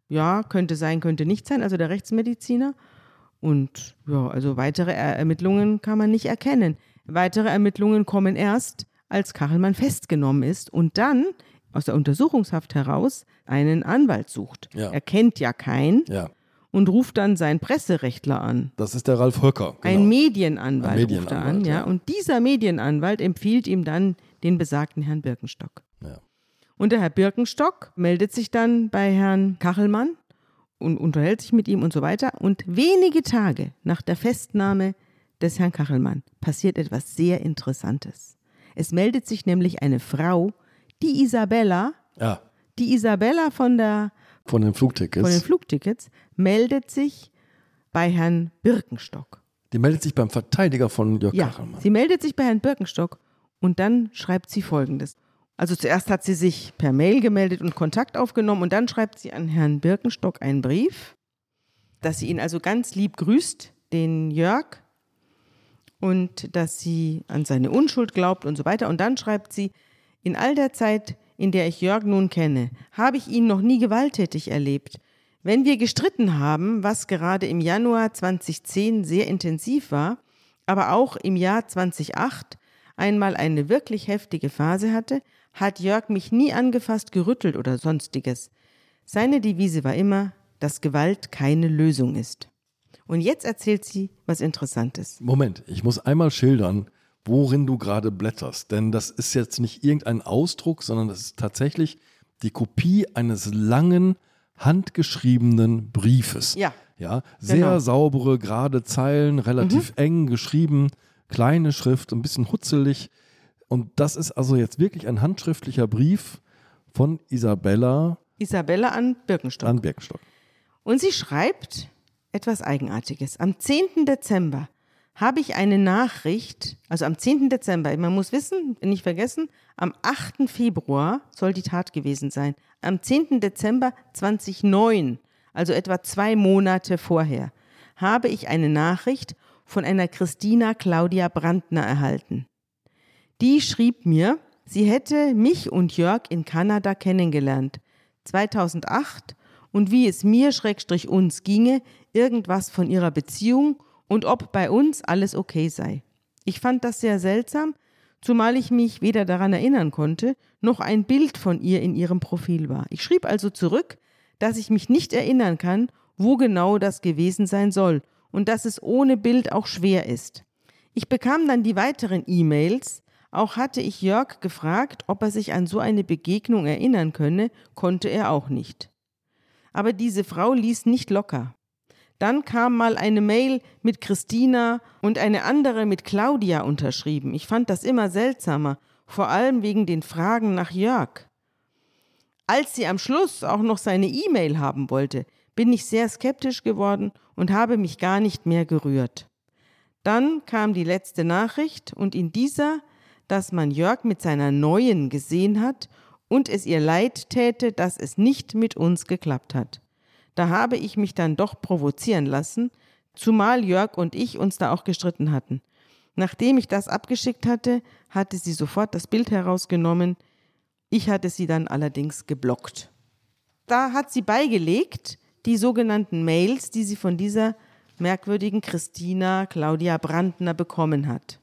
ja, könnte sein, könnte nicht sein, also der Rechtsmediziner. Und ja, also weitere Ermittlungen kann man nicht erkennen. Weitere Ermittlungen kommen erst, als Kachelmann festgenommen ist und dann aus der Untersuchungshaft heraus einen Anwalt sucht. Ja. Er kennt ja keinen. Ja. Und ruft dann seinen Presserechtler an. Das ist der Ralf Höcker. Genau. Ein Medienanwalt, Ein Medienanwalt ruft er an, ja. ja. Und dieser Medienanwalt empfiehlt ihm dann den besagten Herrn Birkenstock. Ja. Und der Herr Birkenstock meldet sich dann bei Herrn Kachelmann und unterhält sich mit ihm und so weiter. Und wenige Tage nach der Festnahme des Herrn Kachelmann passiert etwas sehr Interessantes. Es meldet sich nämlich eine Frau die Isabella, ja. die Isabella von der von den Flugtickets. Von den Flugtickets meldet sich bei Herrn Birkenstock. Die meldet sich beim Verteidiger von Jörg ja, Kachelmann. Sie meldet sich bei Herrn Birkenstock und dann schreibt sie folgendes. Also zuerst hat sie sich per Mail gemeldet und Kontakt aufgenommen und dann schreibt sie an Herrn Birkenstock einen Brief, dass sie ihn also ganz lieb grüßt, den Jörg, und dass sie an seine Unschuld glaubt und so weiter. Und dann schreibt sie, in all der Zeit, in der ich Jörg nun kenne, habe ich ihn noch nie gewalttätig erlebt. Wenn wir gestritten haben, was gerade im Januar 2010 sehr intensiv war, aber auch im Jahr 2008 einmal eine wirklich heftige Phase hatte, hat Jörg mich nie angefasst, gerüttelt oder sonstiges. Seine Devise war immer, dass Gewalt keine Lösung ist. Und jetzt erzählt sie was Interessantes. Moment, ich muss einmal schildern, worin du gerade blätterst. Denn das ist jetzt nicht irgendein Ausdruck, sondern das ist tatsächlich die Kopie eines langen, handgeschriebenen Briefes. Ja. Ja, sehr genau. saubere, gerade Zeilen, relativ mhm. eng geschrieben, kleine Schrift, ein bisschen hutzelig. Und das ist also jetzt wirklich ein handschriftlicher Brief Von Isabella. Isabella an Birkenstock. An Birkenstock. Und sie schreibt etwas Eigenartiges. Am 10. Dezember habe ich eine Nachricht, also am 10. Dezember, man muss wissen, nicht vergessen, am 8. Februar soll die Tat gewesen sein. Am 10. Dezember 2009, also etwa zwei Monate vorher, habe ich eine Nachricht von einer Christina Claudia Brandner erhalten. Die schrieb mir, sie hätte mich und Jörg in Kanada kennengelernt. 2008 und wie es mir schrägstrich uns ginge, irgendwas von ihrer Beziehung und ob bei uns alles okay sei. Ich fand das sehr seltsam, zumal ich mich weder daran erinnern konnte, noch ein Bild von ihr in ihrem Profil war. Ich schrieb also zurück, dass ich mich nicht erinnern kann, wo genau das gewesen sein soll und dass es ohne Bild auch schwer ist. Ich bekam dann die weiteren E-Mails, auch hatte ich Jörg gefragt, ob er sich an so eine Begegnung erinnern könne, konnte er auch nicht. Aber diese Frau ließ nicht locker. Dann kam mal eine Mail mit Christina und eine andere mit Claudia unterschrieben. Ich fand das immer seltsamer, vor allem wegen den Fragen nach Jörg. Als sie am Schluss auch noch seine E-Mail haben wollte, bin ich sehr skeptisch geworden und habe mich gar nicht mehr gerührt. Dann kam die letzte Nachricht und in dieser, dass man Jörg mit seiner neuen gesehen hat und es ihr leid täte, dass es nicht mit uns geklappt hat. Da habe ich mich dann doch provozieren lassen, zumal Jörg und ich uns da auch gestritten hatten. Nachdem ich das abgeschickt hatte, hatte sie sofort das Bild herausgenommen. Ich hatte sie dann allerdings geblockt. Da hat sie beigelegt die sogenannten Mails, die sie von dieser merkwürdigen Christina Claudia Brandner bekommen hat.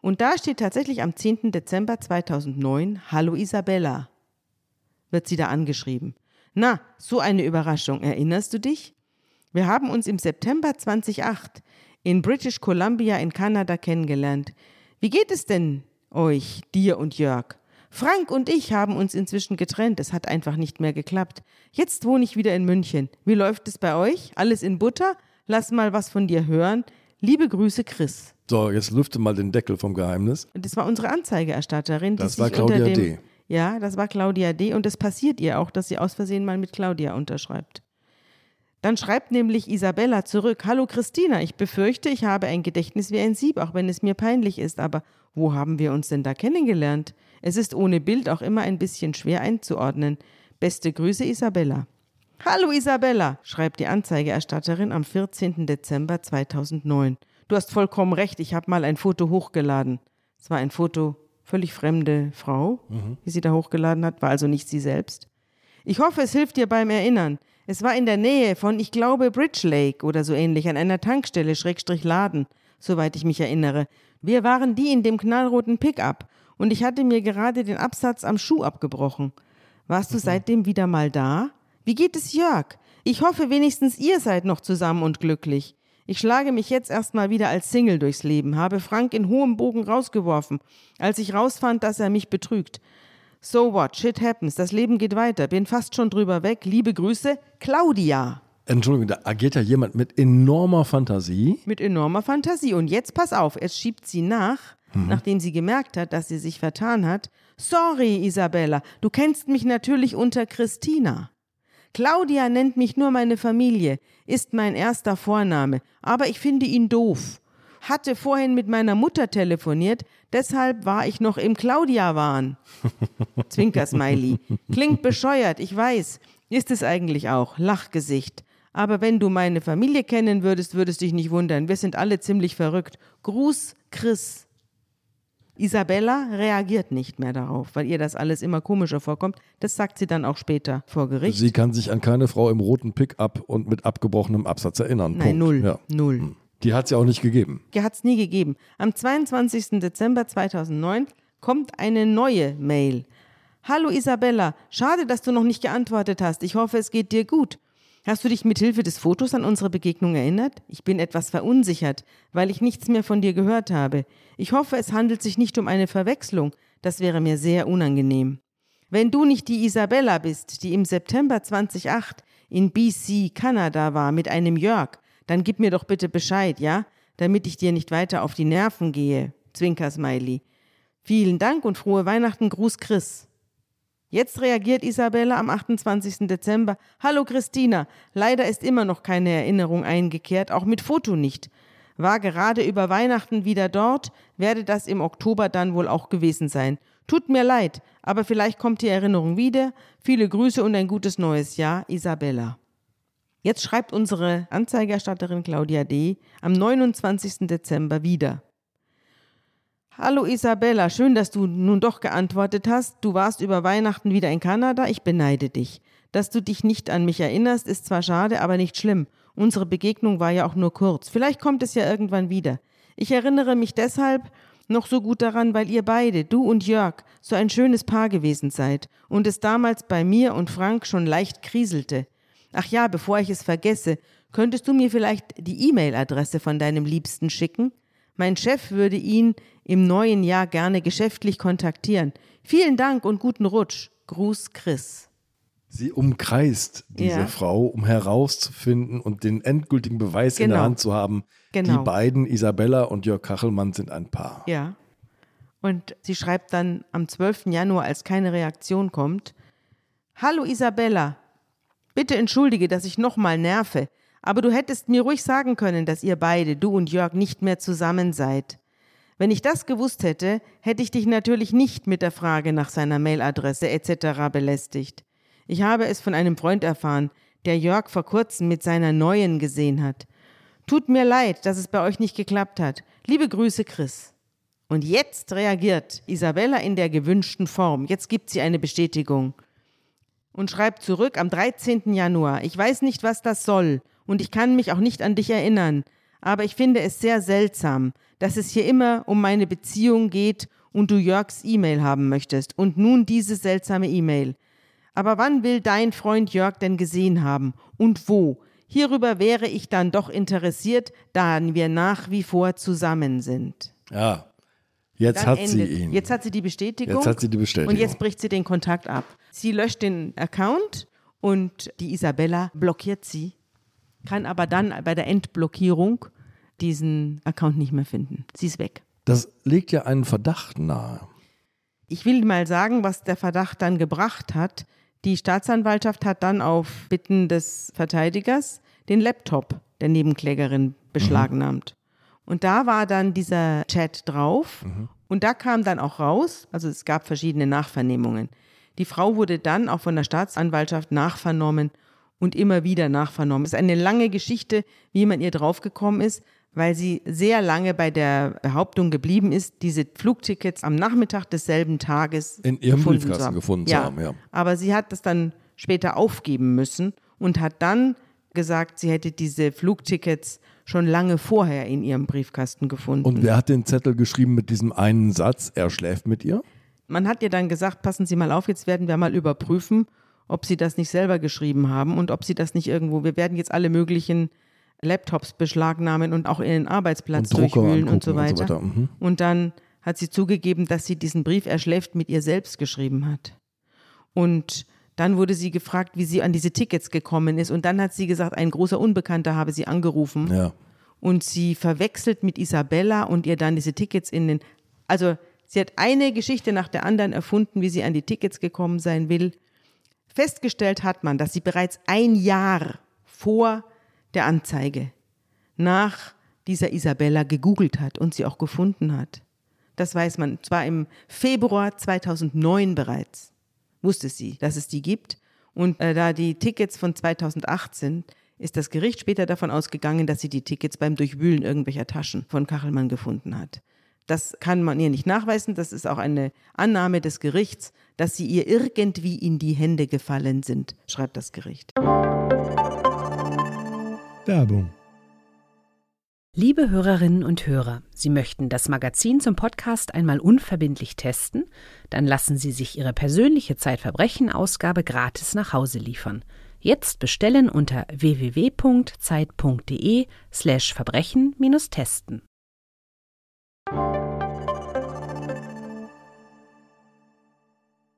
Und da steht tatsächlich am 10. Dezember 2009 Hallo Isabella, wird sie da angeschrieben. Na, so eine Überraschung, erinnerst du dich? Wir haben uns im September 2008 in British Columbia in Kanada kennengelernt. Wie geht es denn euch, dir und Jörg? Frank und ich haben uns inzwischen getrennt, es hat einfach nicht mehr geklappt. Jetzt wohne ich wieder in München. Wie läuft es bei euch? Alles in Butter? Lass mal was von dir hören. Liebe Grüße, Chris. So, jetzt lüfte mal den Deckel vom Geheimnis. Das war unsere Anzeigeerstatterin. Das war Claudia dem, D. Ja, das war Claudia D. Und es passiert ihr auch, dass sie aus Versehen mal mit Claudia unterschreibt. Dann schreibt nämlich Isabella zurück: Hallo Christina, ich befürchte, ich habe ein Gedächtnis wie ein Sieb, auch wenn es mir peinlich ist. Aber wo haben wir uns denn da kennengelernt? Es ist ohne Bild auch immer ein bisschen schwer einzuordnen. Beste Grüße, Isabella. Hallo Isabella, schreibt die Anzeigeerstatterin am 14. Dezember 2009. Du hast vollkommen recht, ich habe mal ein Foto hochgeladen. Es war ein Foto völlig fremde Frau, mhm. die sie da hochgeladen hat, war also nicht sie selbst. Ich hoffe, es hilft dir beim Erinnern. Es war in der Nähe von, ich glaube, Bridge Lake oder so ähnlich, an einer Tankstelle, Schrägstrich Laden, soweit ich mich erinnere. Wir waren die in dem knallroten Pickup und ich hatte mir gerade den Absatz am Schuh abgebrochen. Warst du mhm. seitdem wieder mal da? Wie geht es Jörg? Ich hoffe wenigstens ihr seid noch zusammen und glücklich. Ich schlage mich jetzt erstmal wieder als Single durchs Leben, habe Frank in hohem Bogen rausgeworfen, als ich rausfand, dass er mich betrügt. So what, shit happens, das Leben geht weiter, bin fast schon drüber weg. Liebe Grüße, Claudia. Entschuldigung, da agiert ja jemand mit enormer Fantasie. Mit enormer Fantasie. Und jetzt pass auf, es schiebt sie nach, mhm. nachdem sie gemerkt hat, dass sie sich vertan hat. Sorry, Isabella, du kennst mich natürlich unter Christina. Claudia nennt mich nur meine Familie, ist mein erster Vorname, aber ich finde ihn doof. Hatte vorhin mit meiner Mutter telefoniert, deshalb war ich noch im Claudia-Wahn. Zwinker-Smiley. Klingt bescheuert, ich weiß. Ist es eigentlich auch. Lachgesicht. Aber wenn du meine Familie kennen würdest, würdest dich nicht wundern. Wir sind alle ziemlich verrückt. Gruß, Chris. Isabella reagiert nicht mehr darauf, weil ihr das alles immer komischer vorkommt. Das sagt sie dann auch später vor Gericht. Sie kann sich an keine Frau im roten Pickup und mit abgebrochenem Absatz erinnern. Nein, Punkt. null. Ja. Null. Hm. Die hat es ja auch nicht gegeben. Die hat es nie gegeben. Am 22. Dezember 2009 kommt eine neue Mail. Hallo Isabella, schade, dass du noch nicht geantwortet hast. Ich hoffe, es geht dir gut. Hast du dich mit Hilfe des Fotos an unsere Begegnung erinnert? Ich bin etwas verunsichert, weil ich nichts mehr von dir gehört habe. Ich hoffe, es handelt sich nicht um eine Verwechslung. Das wäre mir sehr unangenehm. Wenn du nicht die Isabella bist, die im September 2008 in BC, Kanada war mit einem Jörg, dann gib mir doch bitte Bescheid, ja? Damit ich dir nicht weiter auf die Nerven gehe. Zwinker Smiley. Vielen Dank und frohe Weihnachten, Gruß Chris. Jetzt reagiert Isabella am 28. Dezember. Hallo Christina, leider ist immer noch keine Erinnerung eingekehrt, auch mit Foto nicht. War gerade über Weihnachten wieder dort, werde das im Oktober dann wohl auch gewesen sein. Tut mir leid, aber vielleicht kommt die Erinnerung wieder. Viele Grüße und ein gutes neues Jahr, Isabella. Jetzt schreibt unsere Anzeigerstatterin Claudia D. am 29. Dezember wieder. Hallo Isabella, schön, dass du nun doch geantwortet hast. Du warst über Weihnachten wieder in Kanada, ich beneide dich. Dass du dich nicht an mich erinnerst, ist zwar schade, aber nicht schlimm. Unsere Begegnung war ja auch nur kurz. Vielleicht kommt es ja irgendwann wieder. Ich erinnere mich deshalb noch so gut daran, weil ihr beide, du und Jörg, so ein schönes Paar gewesen seid und es damals bei mir und Frank schon leicht kriselte. Ach ja, bevor ich es vergesse, könntest du mir vielleicht die E-Mail-Adresse von deinem Liebsten schicken? Mein Chef würde ihn im neuen Jahr gerne geschäftlich kontaktieren. Vielen Dank und guten Rutsch. Gruß Chris. Sie umkreist diese ja. Frau, um herauszufinden und den endgültigen Beweis genau. in der genau. Hand zu haben. Genau. Die beiden, Isabella und Jörg Kachelmann, sind ein Paar. Ja. Und sie schreibt dann am 12. Januar, als keine Reaktion kommt: Hallo Isabella, bitte entschuldige, dass ich nochmal nerve, aber du hättest mir ruhig sagen können, dass ihr beide, du und Jörg, nicht mehr zusammen seid. Wenn ich das gewusst hätte, hätte ich dich natürlich nicht mit der Frage nach seiner Mailadresse etc. belästigt. Ich habe es von einem Freund erfahren, der Jörg vor kurzem mit seiner neuen gesehen hat. Tut mir leid, dass es bei euch nicht geklappt hat. Liebe Grüße, Chris. Und jetzt reagiert Isabella in der gewünschten Form. Jetzt gibt sie eine Bestätigung. Und schreibt zurück am 13. Januar. Ich weiß nicht, was das soll. Und ich kann mich auch nicht an dich erinnern. Aber ich finde es sehr seltsam, dass es hier immer um meine Beziehung geht und du Jörgs E-Mail haben möchtest. Und nun diese seltsame E-Mail. Aber wann will dein Freund Jörg denn gesehen haben? Und wo? Hierüber wäre ich dann doch interessiert, da wir nach wie vor zusammen sind. Ja, jetzt dann hat endet. sie ihn. Jetzt hat sie die Bestätigung. Jetzt hat sie die Bestätigung. Und jetzt bricht sie den Kontakt ab. Sie löscht den Account und die Isabella blockiert sie, kann aber dann bei der Entblockierung diesen Account nicht mehr finden. Sie ist weg. Das legt ja einen Verdacht nahe. Ich will mal sagen, was der Verdacht dann gebracht hat. Die Staatsanwaltschaft hat dann auf Bitten des Verteidigers den Laptop der Nebenklägerin beschlagnahmt. Mhm. Und da war dann dieser Chat drauf mhm. und da kam dann auch raus, also es gab verschiedene Nachvernehmungen. Die Frau wurde dann auch von der Staatsanwaltschaft nachvernommen und immer wieder nachvernommen. Es ist eine lange Geschichte, wie man ihr draufgekommen ist weil sie sehr lange bei der Behauptung geblieben ist, diese Flugtickets am Nachmittag desselben Tages in ihrem Briefkasten zu gefunden ja. zu haben. Ja. Aber sie hat das dann später aufgeben müssen und hat dann gesagt, sie hätte diese Flugtickets schon lange vorher in ihrem Briefkasten gefunden. Und wer hat den Zettel geschrieben mit diesem einen Satz, er schläft mit ihr? Man hat ihr dann gesagt, passen Sie mal auf, jetzt werden wir mal überprüfen, ob Sie das nicht selber geschrieben haben und ob Sie das nicht irgendwo, wir werden jetzt alle möglichen Laptops beschlagnahmen und auch ihren Arbeitsplatz und durchwühlen und so weiter. Und, so weiter. Mhm. und dann hat sie zugegeben, dass sie diesen Brief erschläft mit ihr selbst geschrieben hat. Und dann wurde sie gefragt, wie sie an diese Tickets gekommen ist. Und dann hat sie gesagt, ein großer Unbekannter habe sie angerufen. Ja. Und sie verwechselt mit Isabella und ihr dann diese Tickets in den. Also, sie hat eine Geschichte nach der anderen erfunden, wie sie an die Tickets gekommen sein will. Festgestellt hat man, dass sie bereits ein Jahr vor der Anzeige nach dieser Isabella gegoogelt hat und sie auch gefunden hat. Das weiß man. Zwar im Februar 2009 bereits wusste sie, dass es die gibt. Und äh, da die Tickets von 2008 sind, ist das Gericht später davon ausgegangen, dass sie die Tickets beim Durchwühlen irgendwelcher Taschen von Kachelmann gefunden hat. Das kann man ihr nicht nachweisen. Das ist auch eine Annahme des Gerichts, dass sie ihr irgendwie in die Hände gefallen sind, schreibt das Gericht. Werbung. Liebe Hörerinnen und Hörer, Sie möchten das Magazin zum Podcast einmal unverbindlich testen? Dann lassen Sie sich Ihre persönliche Zeitverbrechen-Ausgabe gratis nach Hause liefern. Jetzt bestellen unter www.zeit.de/slash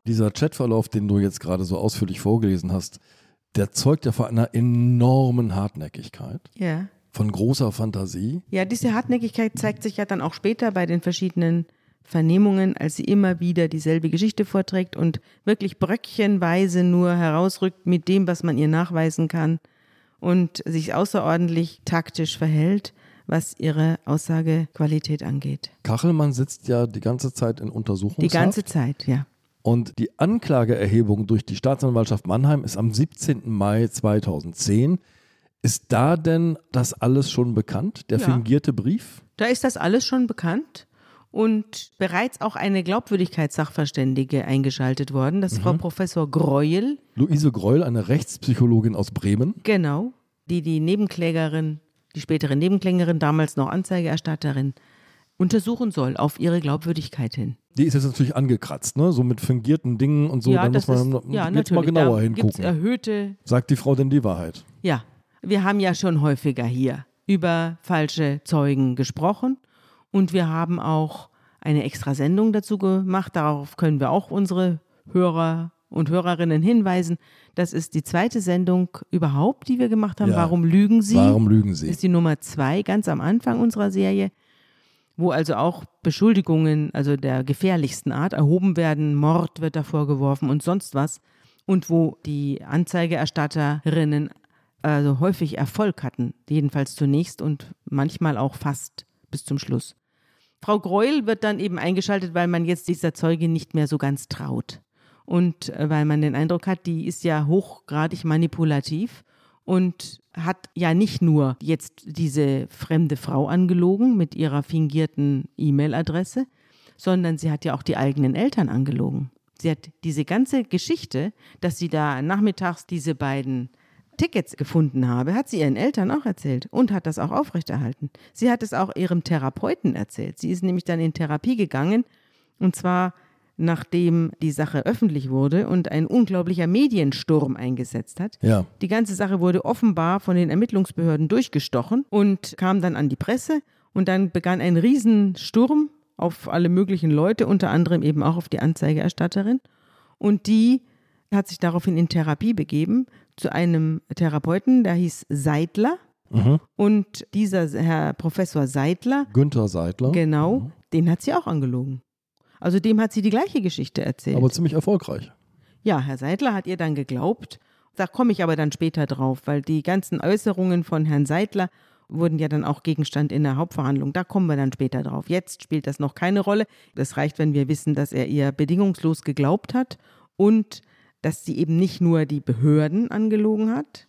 Dieser Chatverlauf, den du jetzt gerade so ausführlich vorgelesen hast, der zeugt ja von einer enormen Hartnäckigkeit. Ja. Von großer Fantasie. Ja, diese Hartnäckigkeit zeigt sich ja dann auch später bei den verschiedenen Vernehmungen, als sie immer wieder dieselbe Geschichte vorträgt und wirklich bröckchenweise nur herausrückt mit dem, was man ihr nachweisen kann und sich außerordentlich taktisch verhält, was ihre Aussagequalität angeht. Kachelmann sitzt ja die ganze Zeit in Untersuchungshaft. Die ganze Zeit, ja. Und die Anklageerhebung durch die Staatsanwaltschaft Mannheim ist am 17. Mai 2010. Ist da denn das alles schon bekannt, der ja. fingierte Brief? Da ist das alles schon bekannt und bereits auch eine Glaubwürdigkeitssachverständige eingeschaltet worden, das ist mhm. Frau Professor Greuel. Luise Greuel, eine Rechtspsychologin aus Bremen. Genau, die die Nebenklägerin, die spätere Nebenklägerin, damals noch Anzeigerstatterin, untersuchen soll auf ihre Glaubwürdigkeit hin. Die ist jetzt natürlich angekratzt, ne? So mit fingierten Dingen und so. Ja, da muss man ist, ja, jetzt mal genauer hingucken. Erhöhte. Sagt die Frau denn die Wahrheit? Ja, wir haben ja schon häufiger hier über falsche Zeugen gesprochen und wir haben auch eine extra Sendung dazu gemacht. Darauf können wir auch unsere Hörer und Hörerinnen hinweisen. Das ist die zweite Sendung überhaupt, die wir gemacht haben. Ja. Warum lügen Sie? Warum lügen Sie? Ist die Nummer zwei ganz am Anfang unserer Serie, wo also auch Beschuldigungen, also der gefährlichsten Art, erhoben werden. Mord wird da vorgeworfen und sonst was. Und wo die Anzeigeerstatterinnen also häufig Erfolg hatten, jedenfalls zunächst und manchmal auch fast bis zum Schluss. Frau Greuel wird dann eben eingeschaltet, weil man jetzt dieser Zeuge nicht mehr so ganz traut. Und äh, weil man den Eindruck hat, die ist ja hochgradig manipulativ und hat ja nicht nur jetzt diese fremde Frau angelogen mit ihrer fingierten E-Mail-Adresse, sondern sie hat ja auch die eigenen Eltern angelogen. Sie hat diese ganze Geschichte, dass sie da nachmittags diese beiden Tickets gefunden habe, hat sie ihren Eltern auch erzählt und hat das auch aufrechterhalten. Sie hat es auch ihrem Therapeuten erzählt. Sie ist nämlich dann in Therapie gegangen und zwar nachdem die Sache öffentlich wurde und ein unglaublicher Mediensturm eingesetzt hat. Ja. Die ganze Sache wurde offenbar von den Ermittlungsbehörden durchgestochen und kam dann an die Presse und dann begann ein Riesensturm auf alle möglichen Leute, unter anderem eben auch auf die Anzeigeerstatterin. Und die hat sich daraufhin in Therapie begeben zu einem Therapeuten, der hieß Seidler. Mhm. Und dieser Herr Professor Seidler, Günther Seidler, genau, mhm. den hat sie auch angelogen. Also dem hat sie die gleiche Geschichte erzählt. Aber ziemlich erfolgreich. Ja, Herr Seidler hat ihr dann geglaubt. Da komme ich aber dann später drauf, weil die ganzen Äußerungen von Herrn Seidler wurden ja dann auch Gegenstand in der Hauptverhandlung. Da kommen wir dann später drauf. Jetzt spielt das noch keine Rolle. Das reicht, wenn wir wissen, dass er ihr bedingungslos geglaubt hat und dass sie eben nicht nur die Behörden angelogen hat,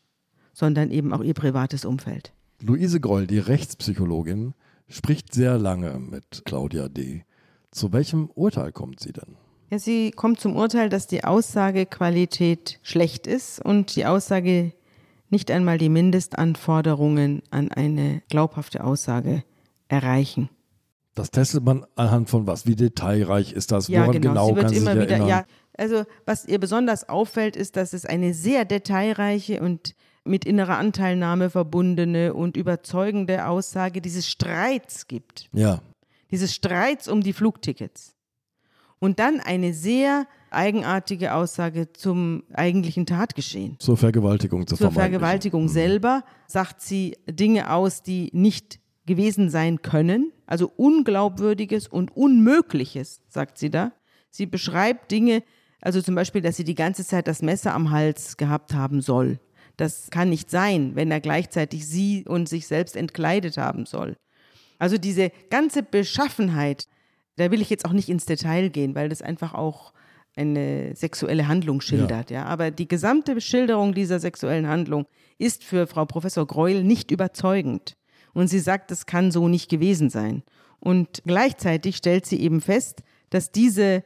sondern eben auch ihr privates Umfeld. Luise Groll, die Rechtspsychologin, spricht sehr lange mit Claudia D. Zu welchem Urteil kommt sie denn? Ja, sie kommt zum Urteil, dass die Aussagequalität schlecht ist und die Aussage nicht einmal die Mindestanforderungen an eine glaubhafte Aussage erreichen. Das testet man anhand von was? Wie detailreich ist das? Ja, Woran genau. genau sie wird immer wieder, erinnern? ja, also was ihr besonders auffällt, ist, dass es eine sehr detailreiche und mit innerer Anteilnahme verbundene und überzeugende Aussage dieses Streits gibt. Ja. Dieses Streits um die Flugtickets. Und dann eine sehr eigenartige Aussage zum eigentlichen Tatgeschehen. Zur Vergewaltigung zu Zur Vergewaltigung mhm. selber sagt sie Dinge aus, die nicht gewesen sein können. Also Unglaubwürdiges und Unmögliches, sagt sie da. Sie beschreibt Dinge, also zum Beispiel, dass sie die ganze Zeit das Messer am Hals gehabt haben soll. Das kann nicht sein, wenn er gleichzeitig sie und sich selbst entkleidet haben soll. Also diese ganze Beschaffenheit, da will ich jetzt auch nicht ins Detail gehen, weil das einfach auch eine sexuelle Handlung schildert, ja. ja. Aber die gesamte Schilderung dieser sexuellen Handlung ist für Frau Professor Greuel nicht überzeugend. Und sie sagt, das kann so nicht gewesen sein. Und gleichzeitig stellt sie eben fest, dass diese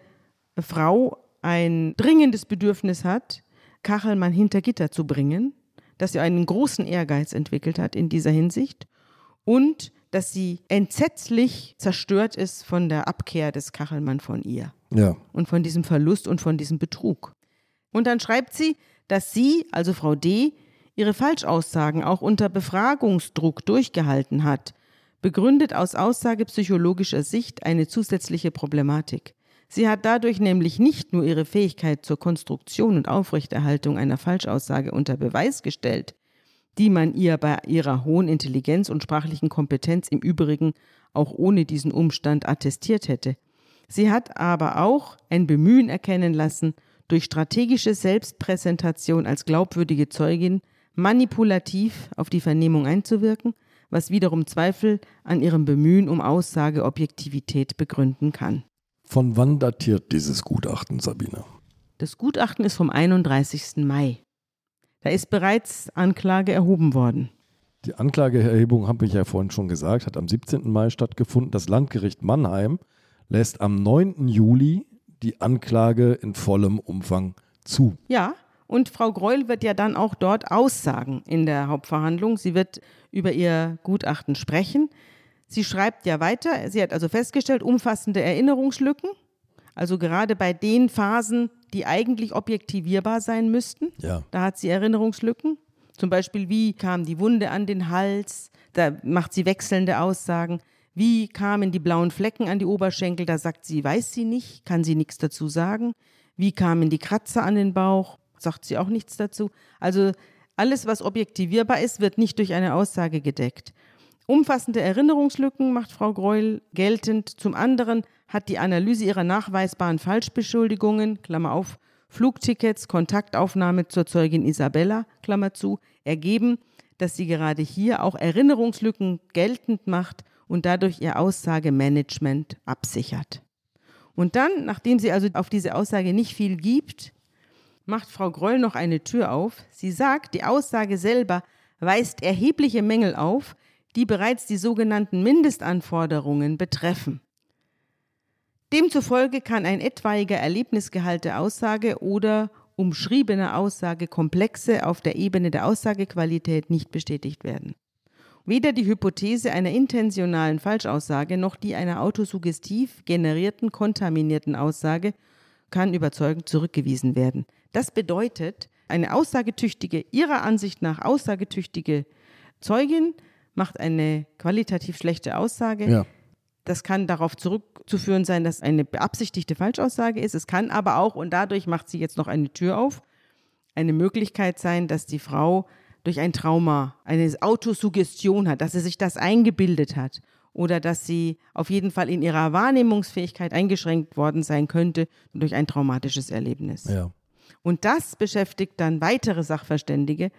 Frau ein dringendes Bedürfnis hat, Kachelmann hinter Gitter zu bringen, dass sie einen großen Ehrgeiz entwickelt hat in dieser Hinsicht und dass sie entsetzlich zerstört ist von der Abkehr des Kachelmann von ihr. Ja. Und von diesem Verlust und von diesem Betrug. Und dann schreibt sie, dass sie, also Frau D., ihre Falschaussagen auch unter Befragungsdruck durchgehalten hat, begründet aus aussagepsychologischer Sicht eine zusätzliche Problematik. Sie hat dadurch nämlich nicht nur ihre Fähigkeit zur Konstruktion und Aufrechterhaltung einer Falschaussage unter Beweis gestellt, die man ihr bei ihrer hohen Intelligenz und sprachlichen Kompetenz im Übrigen auch ohne diesen Umstand attestiert hätte. Sie hat aber auch ein Bemühen erkennen lassen, durch strategische Selbstpräsentation als glaubwürdige Zeugin manipulativ auf die Vernehmung einzuwirken, was wiederum Zweifel an ihrem Bemühen um Aussageobjektivität begründen kann. Von wann datiert dieses Gutachten, Sabine? Das Gutachten ist vom 31. Mai. Da ist bereits Anklage erhoben worden. Die Anklageerhebung, habe ich ja vorhin schon gesagt, hat am 17. Mai stattgefunden. Das Landgericht Mannheim lässt am 9. Juli die Anklage in vollem Umfang zu. Ja, und Frau Greul wird ja dann auch dort aussagen in der Hauptverhandlung. Sie wird über ihr Gutachten sprechen. Sie schreibt ja weiter. Sie hat also festgestellt, umfassende Erinnerungslücken. Also gerade bei den Phasen, die eigentlich objektivierbar sein müssten. Ja. Da hat sie Erinnerungslücken. Zum Beispiel, wie kam die Wunde an den Hals? Da macht sie wechselnde Aussagen. Wie kamen die blauen Flecken an die Oberschenkel? Da sagt sie, weiß sie nicht, kann sie nichts dazu sagen. Wie kamen die Kratzer an den Bauch? Sagt sie auch nichts dazu. Also alles, was objektivierbar ist, wird nicht durch eine Aussage gedeckt. Umfassende Erinnerungslücken macht Frau Greul geltend. Zum anderen hat die Analyse ihrer nachweisbaren Falschbeschuldigungen, Klammer auf, Flugtickets, Kontaktaufnahme zur Zeugin Isabella, Klammer zu, ergeben, dass sie gerade hier auch Erinnerungslücken geltend macht und dadurch ihr Aussagemanagement absichert. Und dann, nachdem sie also auf diese Aussage nicht viel gibt, macht Frau Groll noch eine Tür auf. Sie sagt, die Aussage selber weist erhebliche Mängel auf, die bereits die sogenannten Mindestanforderungen betreffen. Demzufolge kann ein etwaiger Erlebnisgehalt der Aussage oder umschriebene Aussagekomplexe auf der Ebene der Aussagequalität nicht bestätigt werden. Weder die Hypothese einer intentionalen Falschaussage noch die einer autosuggestiv generierten, kontaminierten Aussage kann überzeugend zurückgewiesen werden. Das bedeutet, eine aussagetüchtige, ihrer Ansicht nach aussagetüchtige Zeugin macht eine qualitativ schlechte Aussage. Ja. Das kann darauf zurückzuführen sein, dass eine beabsichtigte Falschaussage ist. Es kann aber auch, und dadurch macht sie jetzt noch eine Tür auf, eine Möglichkeit sein, dass die Frau durch ein Trauma, eine Autosuggestion hat, dass sie sich das eingebildet hat oder dass sie auf jeden Fall in ihrer Wahrnehmungsfähigkeit eingeschränkt worden sein könnte durch ein traumatisches Erlebnis. Ja. Und das beschäftigt dann weitere Sachverständige,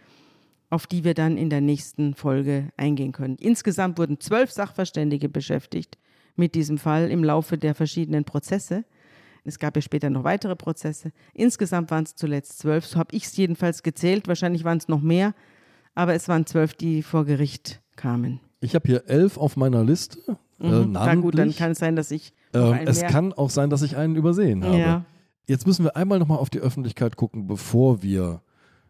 auf die wir dann in der nächsten Folge eingehen können. Insgesamt wurden zwölf Sachverständige beschäftigt mit diesem Fall im Laufe der verschiedenen Prozesse. Es gab ja später noch weitere Prozesse. Insgesamt waren es zuletzt zwölf, so habe ich es jedenfalls gezählt. Wahrscheinlich waren es noch mehr, aber es waren zwölf, die vor Gericht kamen. Ich habe hier elf auf meiner Liste. Äh, mhm. Na gut, dann kann es sein, dass ich. Ähm, es kann auch sein, dass ich einen übersehen habe. Ja. Jetzt müssen wir einmal nochmal auf die Öffentlichkeit gucken, bevor wir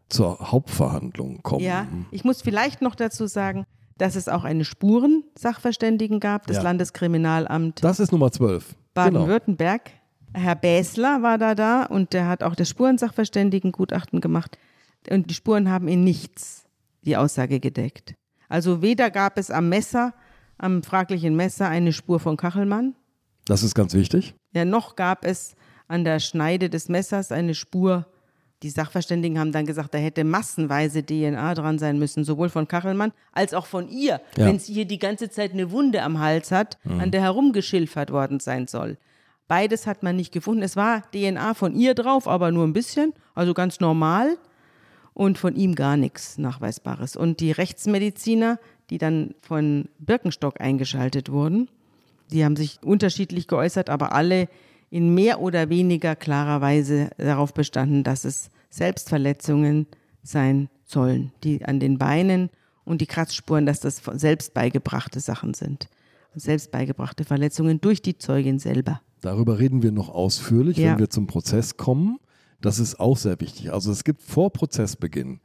zur Hauptverhandlung kommen. Ja, ich muss vielleicht noch dazu sagen, dass es auch eine Spurensachverständigen gab, das ja. Landeskriminalamt. Das ist Nummer 12. Baden-Württemberg. Genau. Herr Bäsler war da da und der hat auch das Spurensachverständigengutachten gemacht. Und die Spuren haben in nichts die Aussage gedeckt. Also weder gab es am Messer, am fraglichen Messer, eine Spur von Kachelmann. Das ist ganz wichtig. Ja, noch gab es an der Schneide des Messers eine Spur. Die Sachverständigen haben dann gesagt, da hätte massenweise DNA dran sein müssen, sowohl von Kachelmann als auch von ihr, ja. wenn sie hier die ganze Zeit eine Wunde am Hals hat, mhm. an der herumgeschilfert worden sein soll. Beides hat man nicht gefunden. Es war DNA von ihr drauf, aber nur ein bisschen, also ganz normal. Und von ihm gar nichts Nachweisbares. Und die Rechtsmediziner, die dann von Birkenstock eingeschaltet wurden, die haben sich unterschiedlich geäußert, aber alle in mehr oder weniger klarer Weise darauf bestanden, dass es Selbstverletzungen sein sollen, die an den Beinen und die Kratzspuren, dass das selbst beigebrachte Sachen sind. Selbst beigebrachte Verletzungen durch die Zeugin selber. Darüber reden wir noch ausführlich, ja. wenn wir zum Prozess kommen. Das ist auch sehr wichtig. Also es gibt vor Prozessbeginn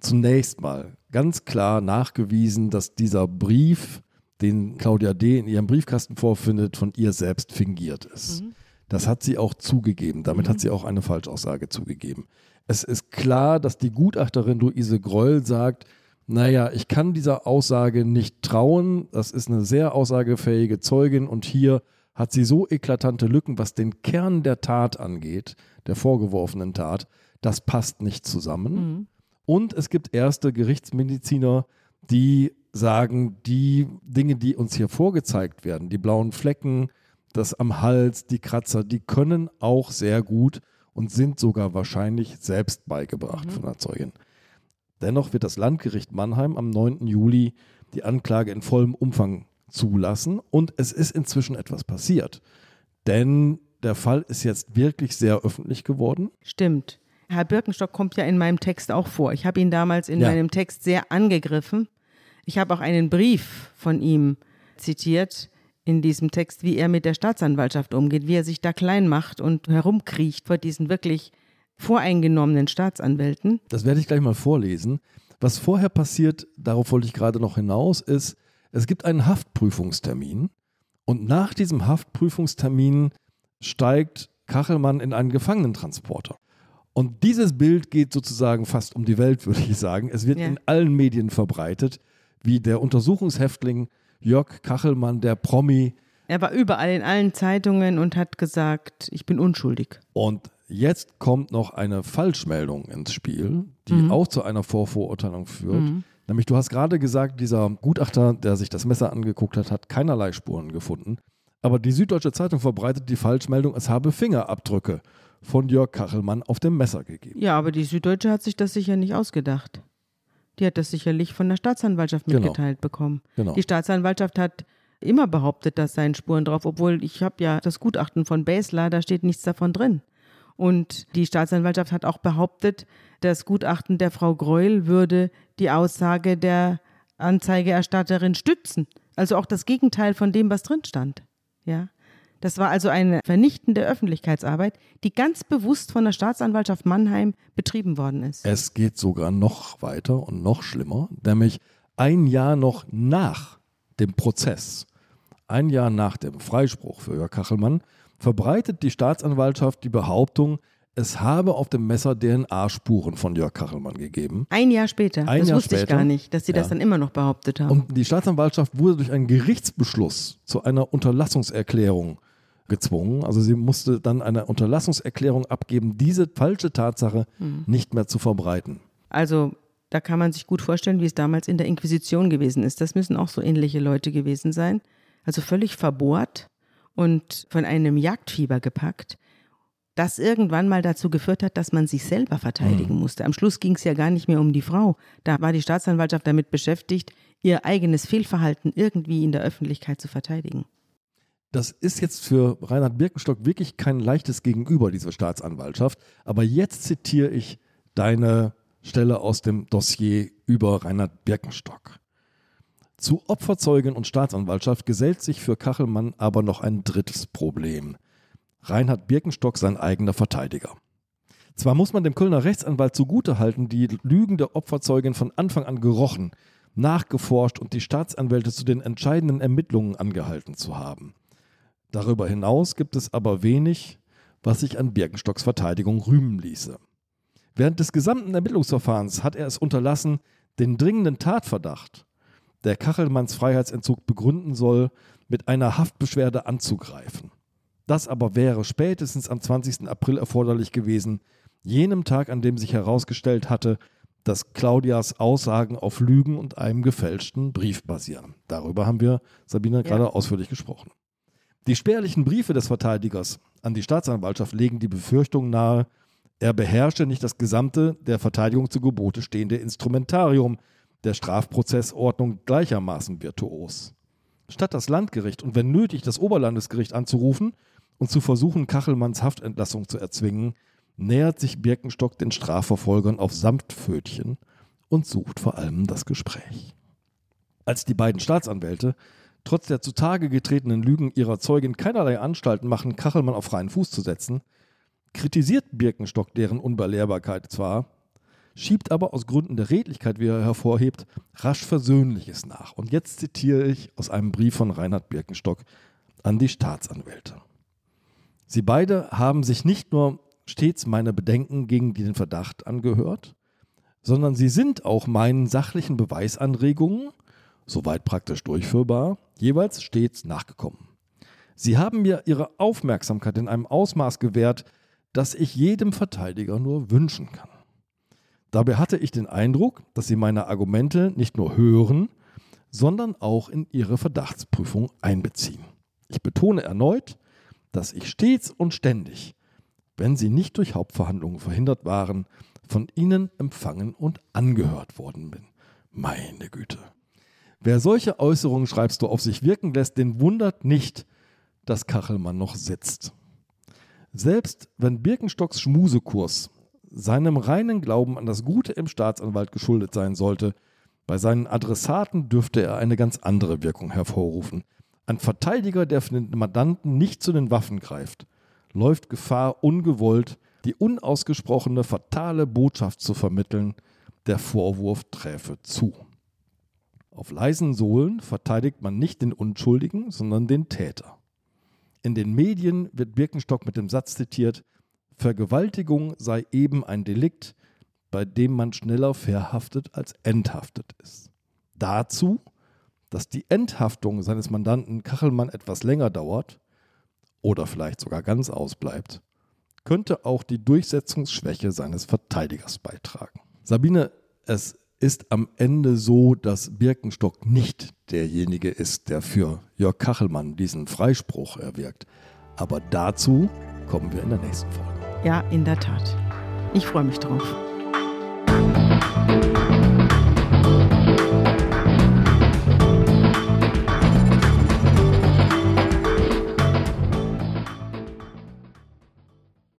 zunächst mal ganz klar nachgewiesen, dass dieser Brief, den Claudia D. in ihrem Briefkasten vorfindet, von ihr selbst fingiert ist. Mhm. Das hat sie auch zugegeben. Damit mhm. hat sie auch eine Falschaussage zugegeben. Es ist klar, dass die Gutachterin Luise Groll sagt, naja, ich kann dieser Aussage nicht trauen. Das ist eine sehr aussagefähige Zeugin und hier hat sie so eklatante Lücken, was den Kern der Tat angeht, der vorgeworfenen Tat, das passt nicht zusammen. Mhm. Und es gibt erste Gerichtsmediziner, die sagen, die Dinge, die uns hier vorgezeigt werden, die blauen Flecken, das am Hals, die Kratzer, die können auch sehr gut und sind sogar wahrscheinlich selbst beigebracht mhm. von der Zeugin. Dennoch wird das Landgericht Mannheim am 9. Juli die Anklage in vollem Umfang zulassen und es ist inzwischen etwas passiert. Denn der Fall ist jetzt wirklich sehr öffentlich geworden. Stimmt. Herr Birkenstock kommt ja in meinem Text auch vor. Ich habe ihn damals in ja. meinem Text sehr angegriffen. Ich habe auch einen Brief von ihm zitiert in diesem Text, wie er mit der Staatsanwaltschaft umgeht, wie er sich da klein macht und herumkriecht vor diesen wirklich voreingenommenen Staatsanwälten. Das werde ich gleich mal vorlesen. Was vorher passiert, darauf wollte ich gerade noch hinaus, ist, es gibt einen Haftprüfungstermin und nach diesem Haftprüfungstermin steigt Kachelmann in einen Gefangenentransporter. Und dieses Bild geht sozusagen fast um die Welt, würde ich sagen. Es wird ja. in allen Medien verbreitet, wie der Untersuchungshäftling Jörg Kachelmann, der Promi. Er war überall in allen Zeitungen und hat gesagt, ich bin unschuldig. Und jetzt kommt noch eine Falschmeldung ins Spiel, die mhm. auch zu einer Vorvorurteilung führt. Mhm. Nämlich, du hast gerade gesagt, dieser Gutachter, der sich das Messer angeguckt hat, hat keinerlei Spuren gefunden. Aber die Süddeutsche Zeitung verbreitet die Falschmeldung, es habe Fingerabdrücke von Jörg Kachelmann auf dem Messer gegeben. Ja, aber die Süddeutsche hat sich das sicher nicht ausgedacht. Die hat das sicherlich von der Staatsanwaltschaft genau. mitgeteilt genau. bekommen. Genau. Die Staatsanwaltschaft hat immer behauptet, dass seien Spuren drauf, obwohl ich habe ja das Gutachten von Basler, da steht nichts davon drin. Und die Staatsanwaltschaft hat auch behauptet, das Gutachten der Frau Greuel würde die Aussage der Anzeigeerstatterin stützen. Also auch das Gegenteil von dem, was drin stand. Ja. Das war also eine vernichtende Öffentlichkeitsarbeit, die ganz bewusst von der Staatsanwaltschaft Mannheim betrieben worden ist. Es geht sogar noch weiter und noch schlimmer, nämlich ein Jahr noch nach dem Prozess, ein Jahr nach dem Freispruch für Jörg Kachelmann, verbreitet die Staatsanwaltschaft die Behauptung, es habe auf dem Messer DNA-Spuren von Jörg Kachelmann gegeben. Ein Jahr später. Ein das Jahr wusste später. ich gar nicht, dass sie ja. das dann immer noch behauptet haben. Und die Staatsanwaltschaft wurde durch einen Gerichtsbeschluss zu einer Unterlassungserklärung gezwungen. Also sie musste dann eine Unterlassungserklärung abgeben, diese falsche Tatsache hm. nicht mehr zu verbreiten. Also da kann man sich gut vorstellen, wie es damals in der Inquisition gewesen ist. Das müssen auch so ähnliche Leute gewesen sein. Also völlig verbohrt und von einem Jagdfieber gepackt, das irgendwann mal dazu geführt hat, dass man sich selber verteidigen mhm. musste. Am Schluss ging es ja gar nicht mehr um die Frau. Da war die Staatsanwaltschaft damit beschäftigt, ihr eigenes Fehlverhalten irgendwie in der Öffentlichkeit zu verteidigen. Das ist jetzt für Reinhard Birkenstock wirklich kein leichtes Gegenüber, diese Staatsanwaltschaft. Aber jetzt zitiere ich deine Stelle aus dem Dossier über Reinhard Birkenstock. Zu Opferzeugen und Staatsanwaltschaft gesellt sich für Kachelmann aber noch ein drittes Problem. Reinhard Birkenstock sein eigener Verteidiger. Zwar muss man dem Kölner Rechtsanwalt zugutehalten, die Lügen der Opferzeugin von Anfang an gerochen, nachgeforscht und die Staatsanwälte zu den entscheidenden Ermittlungen angehalten zu haben. Darüber hinaus gibt es aber wenig, was sich an Birkenstocks Verteidigung rühmen ließe. Während des gesamten Ermittlungsverfahrens hat er es unterlassen, den dringenden Tatverdacht, der Kachelmanns Freiheitsentzug begründen soll, mit einer Haftbeschwerde anzugreifen. Das aber wäre spätestens am 20. April erforderlich gewesen, jenem Tag, an dem sich herausgestellt hatte, dass Claudias Aussagen auf Lügen und einem gefälschten Brief basieren. Darüber haben wir, Sabine, ja. gerade ausführlich gesprochen. Die spärlichen Briefe des Verteidigers an die Staatsanwaltschaft legen die Befürchtung nahe, er beherrsche nicht das gesamte der Verteidigung zu Gebote stehende Instrumentarium der Strafprozessordnung gleichermaßen virtuos. Statt das Landgericht und wenn nötig das Oberlandesgericht anzurufen und zu versuchen, Kachelmanns Haftentlassung zu erzwingen, nähert sich Birkenstock den Strafverfolgern auf Samtpfötchen und sucht vor allem das Gespräch. Als die beiden Staatsanwälte trotz der zutage getretenen Lügen ihrer Zeugin keinerlei Anstalten machen, Kachelmann auf freien Fuß zu setzen, kritisiert Birkenstock deren Unbelehrbarkeit zwar, schiebt aber aus Gründen der Redlichkeit, wie er hervorhebt, rasch Versöhnliches nach. Und jetzt zitiere ich aus einem Brief von Reinhard Birkenstock an die Staatsanwälte. Sie beide haben sich nicht nur stets meine Bedenken gegen den Verdacht angehört, sondern sie sind auch meinen sachlichen Beweisanregungen soweit praktisch durchführbar, jeweils stets nachgekommen. Sie haben mir ihre Aufmerksamkeit in einem Ausmaß gewährt, das ich jedem Verteidiger nur wünschen kann. Dabei hatte ich den Eindruck, dass sie meine Argumente nicht nur hören, sondern auch in ihre Verdachtsprüfung einbeziehen. Ich betone erneut, dass ich stets und ständig, wenn sie nicht durch Hauptverhandlungen verhindert waren, von ihnen empfangen und angehört worden bin. Meine Güte. Wer solche Äußerungen, schreibst du, auf sich wirken lässt, den wundert nicht, dass Kachelmann noch sitzt. Selbst wenn Birkenstocks Schmusekurs seinem reinen Glauben an das Gute im Staatsanwalt geschuldet sein sollte, bei seinen Adressaten dürfte er eine ganz andere Wirkung hervorrufen. Ein Verteidiger, der für den Mandanten nicht zu den Waffen greift, läuft Gefahr, ungewollt die unausgesprochene fatale Botschaft zu vermitteln, der Vorwurf träfe zu. Auf leisen Sohlen verteidigt man nicht den Unschuldigen, sondern den Täter. In den Medien wird Birkenstock mit dem Satz zitiert, Vergewaltigung sei eben ein Delikt, bei dem man schneller verhaftet als enthaftet ist. Dazu, dass die Enthaftung seines Mandanten Kachelmann etwas länger dauert oder vielleicht sogar ganz ausbleibt, könnte auch die Durchsetzungsschwäche seines Verteidigers beitragen. Sabine, es ist am Ende so, dass Birkenstock nicht derjenige ist, der für Jörg Kachelmann diesen Freispruch erwirkt. Aber dazu kommen wir in der nächsten Folge. Ja, in der Tat. Ich freue mich drauf.